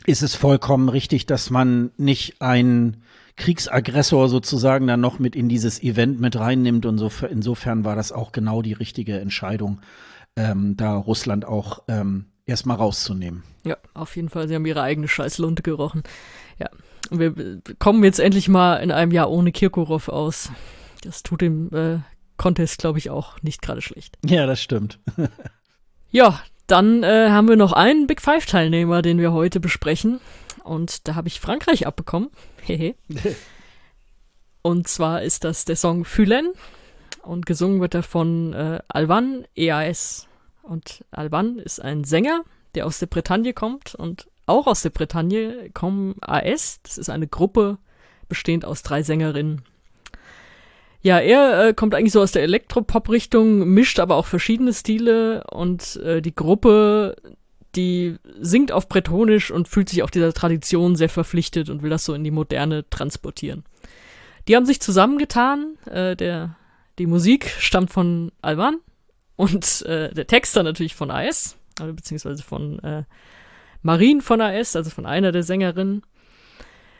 ist es vollkommen richtig, dass man nicht einen Kriegsaggressor sozusagen dann noch mit in dieses Event mit reinnimmt. Und so, insofern war das auch genau die richtige Entscheidung, ähm, da Russland auch ähm, erstmal rauszunehmen. Ja, auf jeden Fall. Sie haben ihre eigene Scheißlunte gerochen. Ja, wir kommen jetzt endlich mal in einem Jahr ohne Kirkorov aus. Das tut dem äh, Contest, glaube ich, auch nicht gerade schlecht. Ja, das stimmt. ja, dann äh, haben wir noch einen Big Five-Teilnehmer, den wir heute besprechen. Und da habe ich Frankreich abbekommen. Hehe. Und zwar ist das der Song Fülen. Und gesungen wird er von äh, Alban EAS. Und Alban ist ein Sänger, der aus der Bretagne kommt und auch aus der Bretagne kommen AS. Das ist eine Gruppe bestehend aus drei Sängerinnen. Ja, er äh, kommt eigentlich so aus der Elektropop-Richtung, mischt aber auch verschiedene Stile und äh, die Gruppe, die singt auf Bretonisch und fühlt sich auch dieser Tradition sehr verpflichtet und will das so in die Moderne transportieren. Die haben sich zusammengetan, äh, der die Musik stammt von Alban und äh, der Text dann natürlich von AS, also beziehungsweise von äh, Marine von AS, also von einer der Sängerinnen.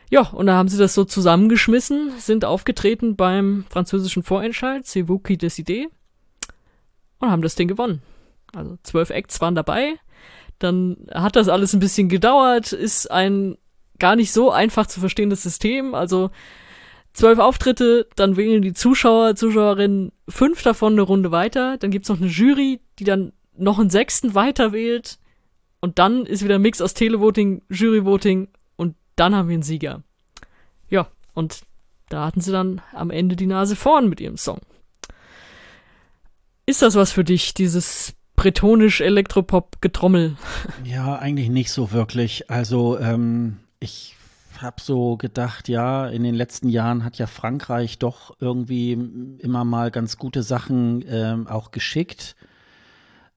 Ja, und da haben sie das so zusammengeschmissen, sind aufgetreten beim französischen Vorentscheid, C'est vous qui und haben das Ding gewonnen. Also zwölf Acts waren dabei. Dann hat das alles ein bisschen gedauert, ist ein gar nicht so einfach zu verstehendes System. Also zwölf Auftritte, dann wählen die Zuschauer, Zuschauerinnen fünf davon eine Runde weiter. Dann gibt's noch eine Jury, die dann noch einen sechsten weiter wählt. Und dann ist wieder ein Mix aus Televoting, Juryvoting und dann haben wir einen Sieger. Ja, und da hatten sie dann am Ende die Nase vorn mit ihrem Song. Ist das was für dich, dieses bretonisch Elektropop-Getrommel? Ja, eigentlich nicht so wirklich. Also, ähm, ich habe so gedacht, ja, in den letzten Jahren hat ja Frankreich doch irgendwie immer mal ganz gute Sachen ähm, auch geschickt.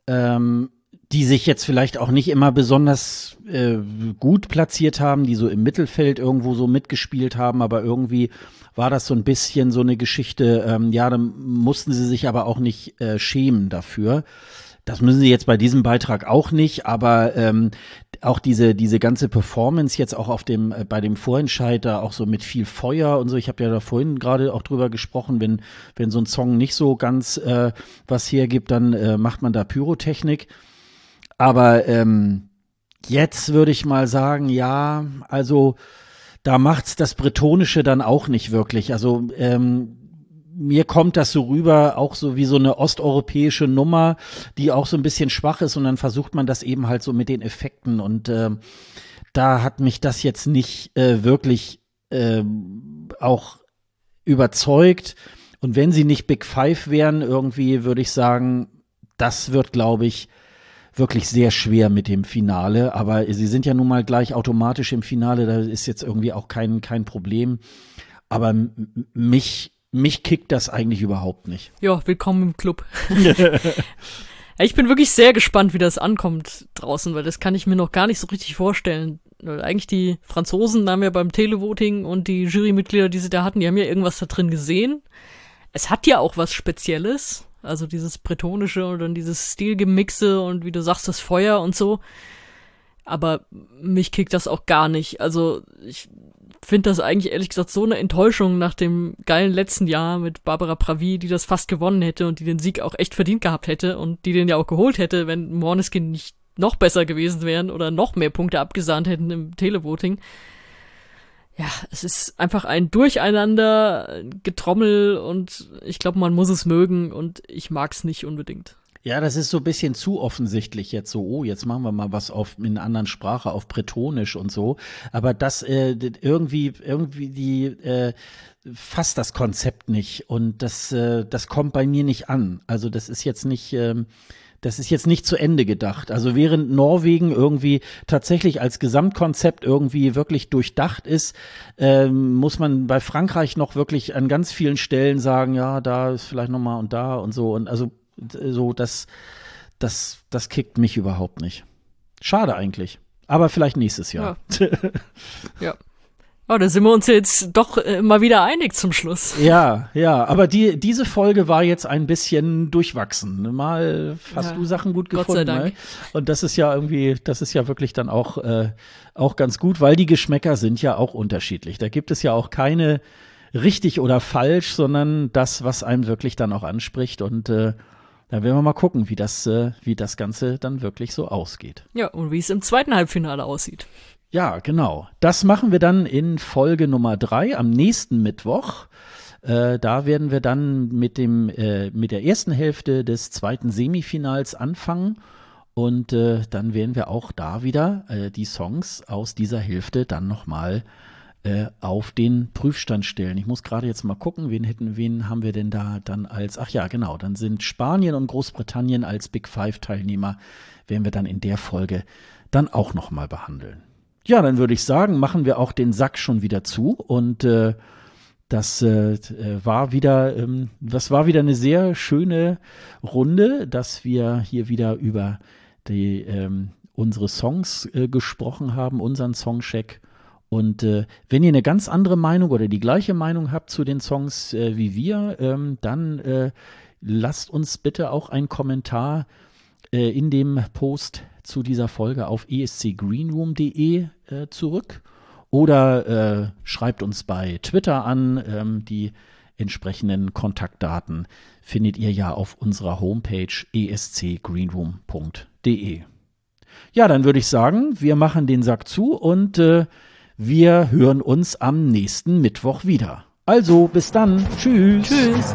Ähm, die sich jetzt vielleicht auch nicht immer besonders äh, gut platziert haben, die so im Mittelfeld irgendwo so mitgespielt haben, aber irgendwie war das so ein bisschen so eine Geschichte, ähm, ja, dann mussten sie sich aber auch nicht äh, schämen dafür. Das müssen sie jetzt bei diesem Beitrag auch nicht, aber ähm, auch diese diese ganze Performance jetzt auch auf dem äh, bei dem Vorentscheid da auch so mit viel Feuer und so. Ich habe ja da vorhin gerade auch drüber gesprochen, wenn wenn so ein Song nicht so ganz äh, was hergibt, dann äh, macht man da Pyrotechnik. Aber ähm, jetzt würde ich mal sagen, ja, also da macht's das Bretonische dann auch nicht wirklich. Also ähm, mir kommt das so rüber, auch so wie so eine osteuropäische Nummer, die auch so ein bisschen schwach ist und dann versucht man das eben halt so mit den Effekten und äh, da hat mich das jetzt nicht äh, wirklich äh, auch überzeugt. Und wenn sie nicht Big Five wären, irgendwie würde ich sagen, das wird, glaube ich, wirklich sehr schwer mit dem Finale. Aber sie sind ja nun mal gleich automatisch im Finale, da ist jetzt irgendwie auch kein, kein Problem. Aber mich, mich kickt das eigentlich überhaupt nicht. Ja, willkommen im Club. ich bin wirklich sehr gespannt, wie das ankommt draußen, weil das kann ich mir noch gar nicht so richtig vorstellen. Eigentlich die Franzosen haben ja beim Televoting und die Jurymitglieder, die sie da hatten, die haben ja irgendwas da drin gesehen. Es hat ja auch was Spezielles. Also dieses bretonische und dann dieses Stilgemixe und wie du sagst, das Feuer und so. Aber mich kickt das auch gar nicht. Also ich finde das eigentlich ehrlich gesagt so eine Enttäuschung nach dem geilen letzten Jahr mit Barbara Pravi, die das fast gewonnen hätte und die den Sieg auch echt verdient gehabt hätte und die den ja auch geholt hätte, wenn Morneskin nicht noch besser gewesen wären oder noch mehr Punkte abgesahnt hätten im Televoting ja, es ist einfach ein Durcheinander, Getrommel und ich glaube, man muss es mögen und ich mag es nicht unbedingt. Ja, das ist so ein bisschen zu offensichtlich jetzt so, oh, jetzt machen wir mal was auf in einer anderen Sprache, auf Bretonisch und so. Aber das äh, irgendwie, irgendwie die äh, fasst das Konzept nicht und das, äh, das kommt bei mir nicht an. Also das ist jetzt nicht. Ähm, das ist jetzt nicht zu Ende gedacht. Also während Norwegen irgendwie tatsächlich als Gesamtkonzept irgendwie wirklich durchdacht ist, ähm, muss man bei Frankreich noch wirklich an ganz vielen Stellen sagen, ja, da ist vielleicht noch mal und da und so und also so das das das kickt mich überhaupt nicht. Schade eigentlich. Aber vielleicht nächstes Jahr. Ja. ja. Oh, da sind wir uns jetzt doch äh, mal wieder einig zum Schluss. Ja, ja, aber die, diese Folge war jetzt ein bisschen durchwachsen. Mal hast ja, du Sachen gut gefunden. Gott sei Dank. Ne? Und das ist ja irgendwie, das ist ja wirklich dann auch, äh, auch ganz gut, weil die Geschmäcker sind ja auch unterschiedlich. Da gibt es ja auch keine richtig oder falsch, sondern das, was einem wirklich dann auch anspricht. Und äh, da werden wir mal gucken, wie das, äh, wie das Ganze dann wirklich so ausgeht. Ja, und wie es im zweiten Halbfinale aussieht. Ja, genau. Das machen wir dann in Folge Nummer drei am nächsten Mittwoch. Äh, da werden wir dann mit dem äh, mit der ersten Hälfte des zweiten Semifinals anfangen und äh, dann werden wir auch da wieder äh, die Songs aus dieser Hälfte dann nochmal äh, auf den Prüfstand stellen. Ich muss gerade jetzt mal gucken, wen hätten, wen haben wir denn da dann als, ach ja, genau, dann sind Spanien und Großbritannien als Big Five Teilnehmer, werden wir dann in der Folge dann auch nochmal behandeln. Ja, dann würde ich sagen, machen wir auch den Sack schon wieder zu und äh, das äh, war wieder, ähm, das war wieder eine sehr schöne Runde, dass wir hier wieder über die ähm, unsere Songs äh, gesprochen haben, unseren Songcheck Und äh, wenn ihr eine ganz andere Meinung oder die gleiche Meinung habt zu den Songs äh, wie wir, ähm, dann äh, lasst uns bitte auch einen Kommentar äh, in dem Post zu dieser Folge auf escgreenroom.de äh, zurück oder äh, schreibt uns bei Twitter an. Ähm, die entsprechenden Kontaktdaten findet ihr ja auf unserer Homepage escgreenroom.de. Ja, dann würde ich sagen, wir machen den Sack zu und äh, wir hören uns am nächsten Mittwoch wieder. Also, bis dann. Tschüss. Tschüss.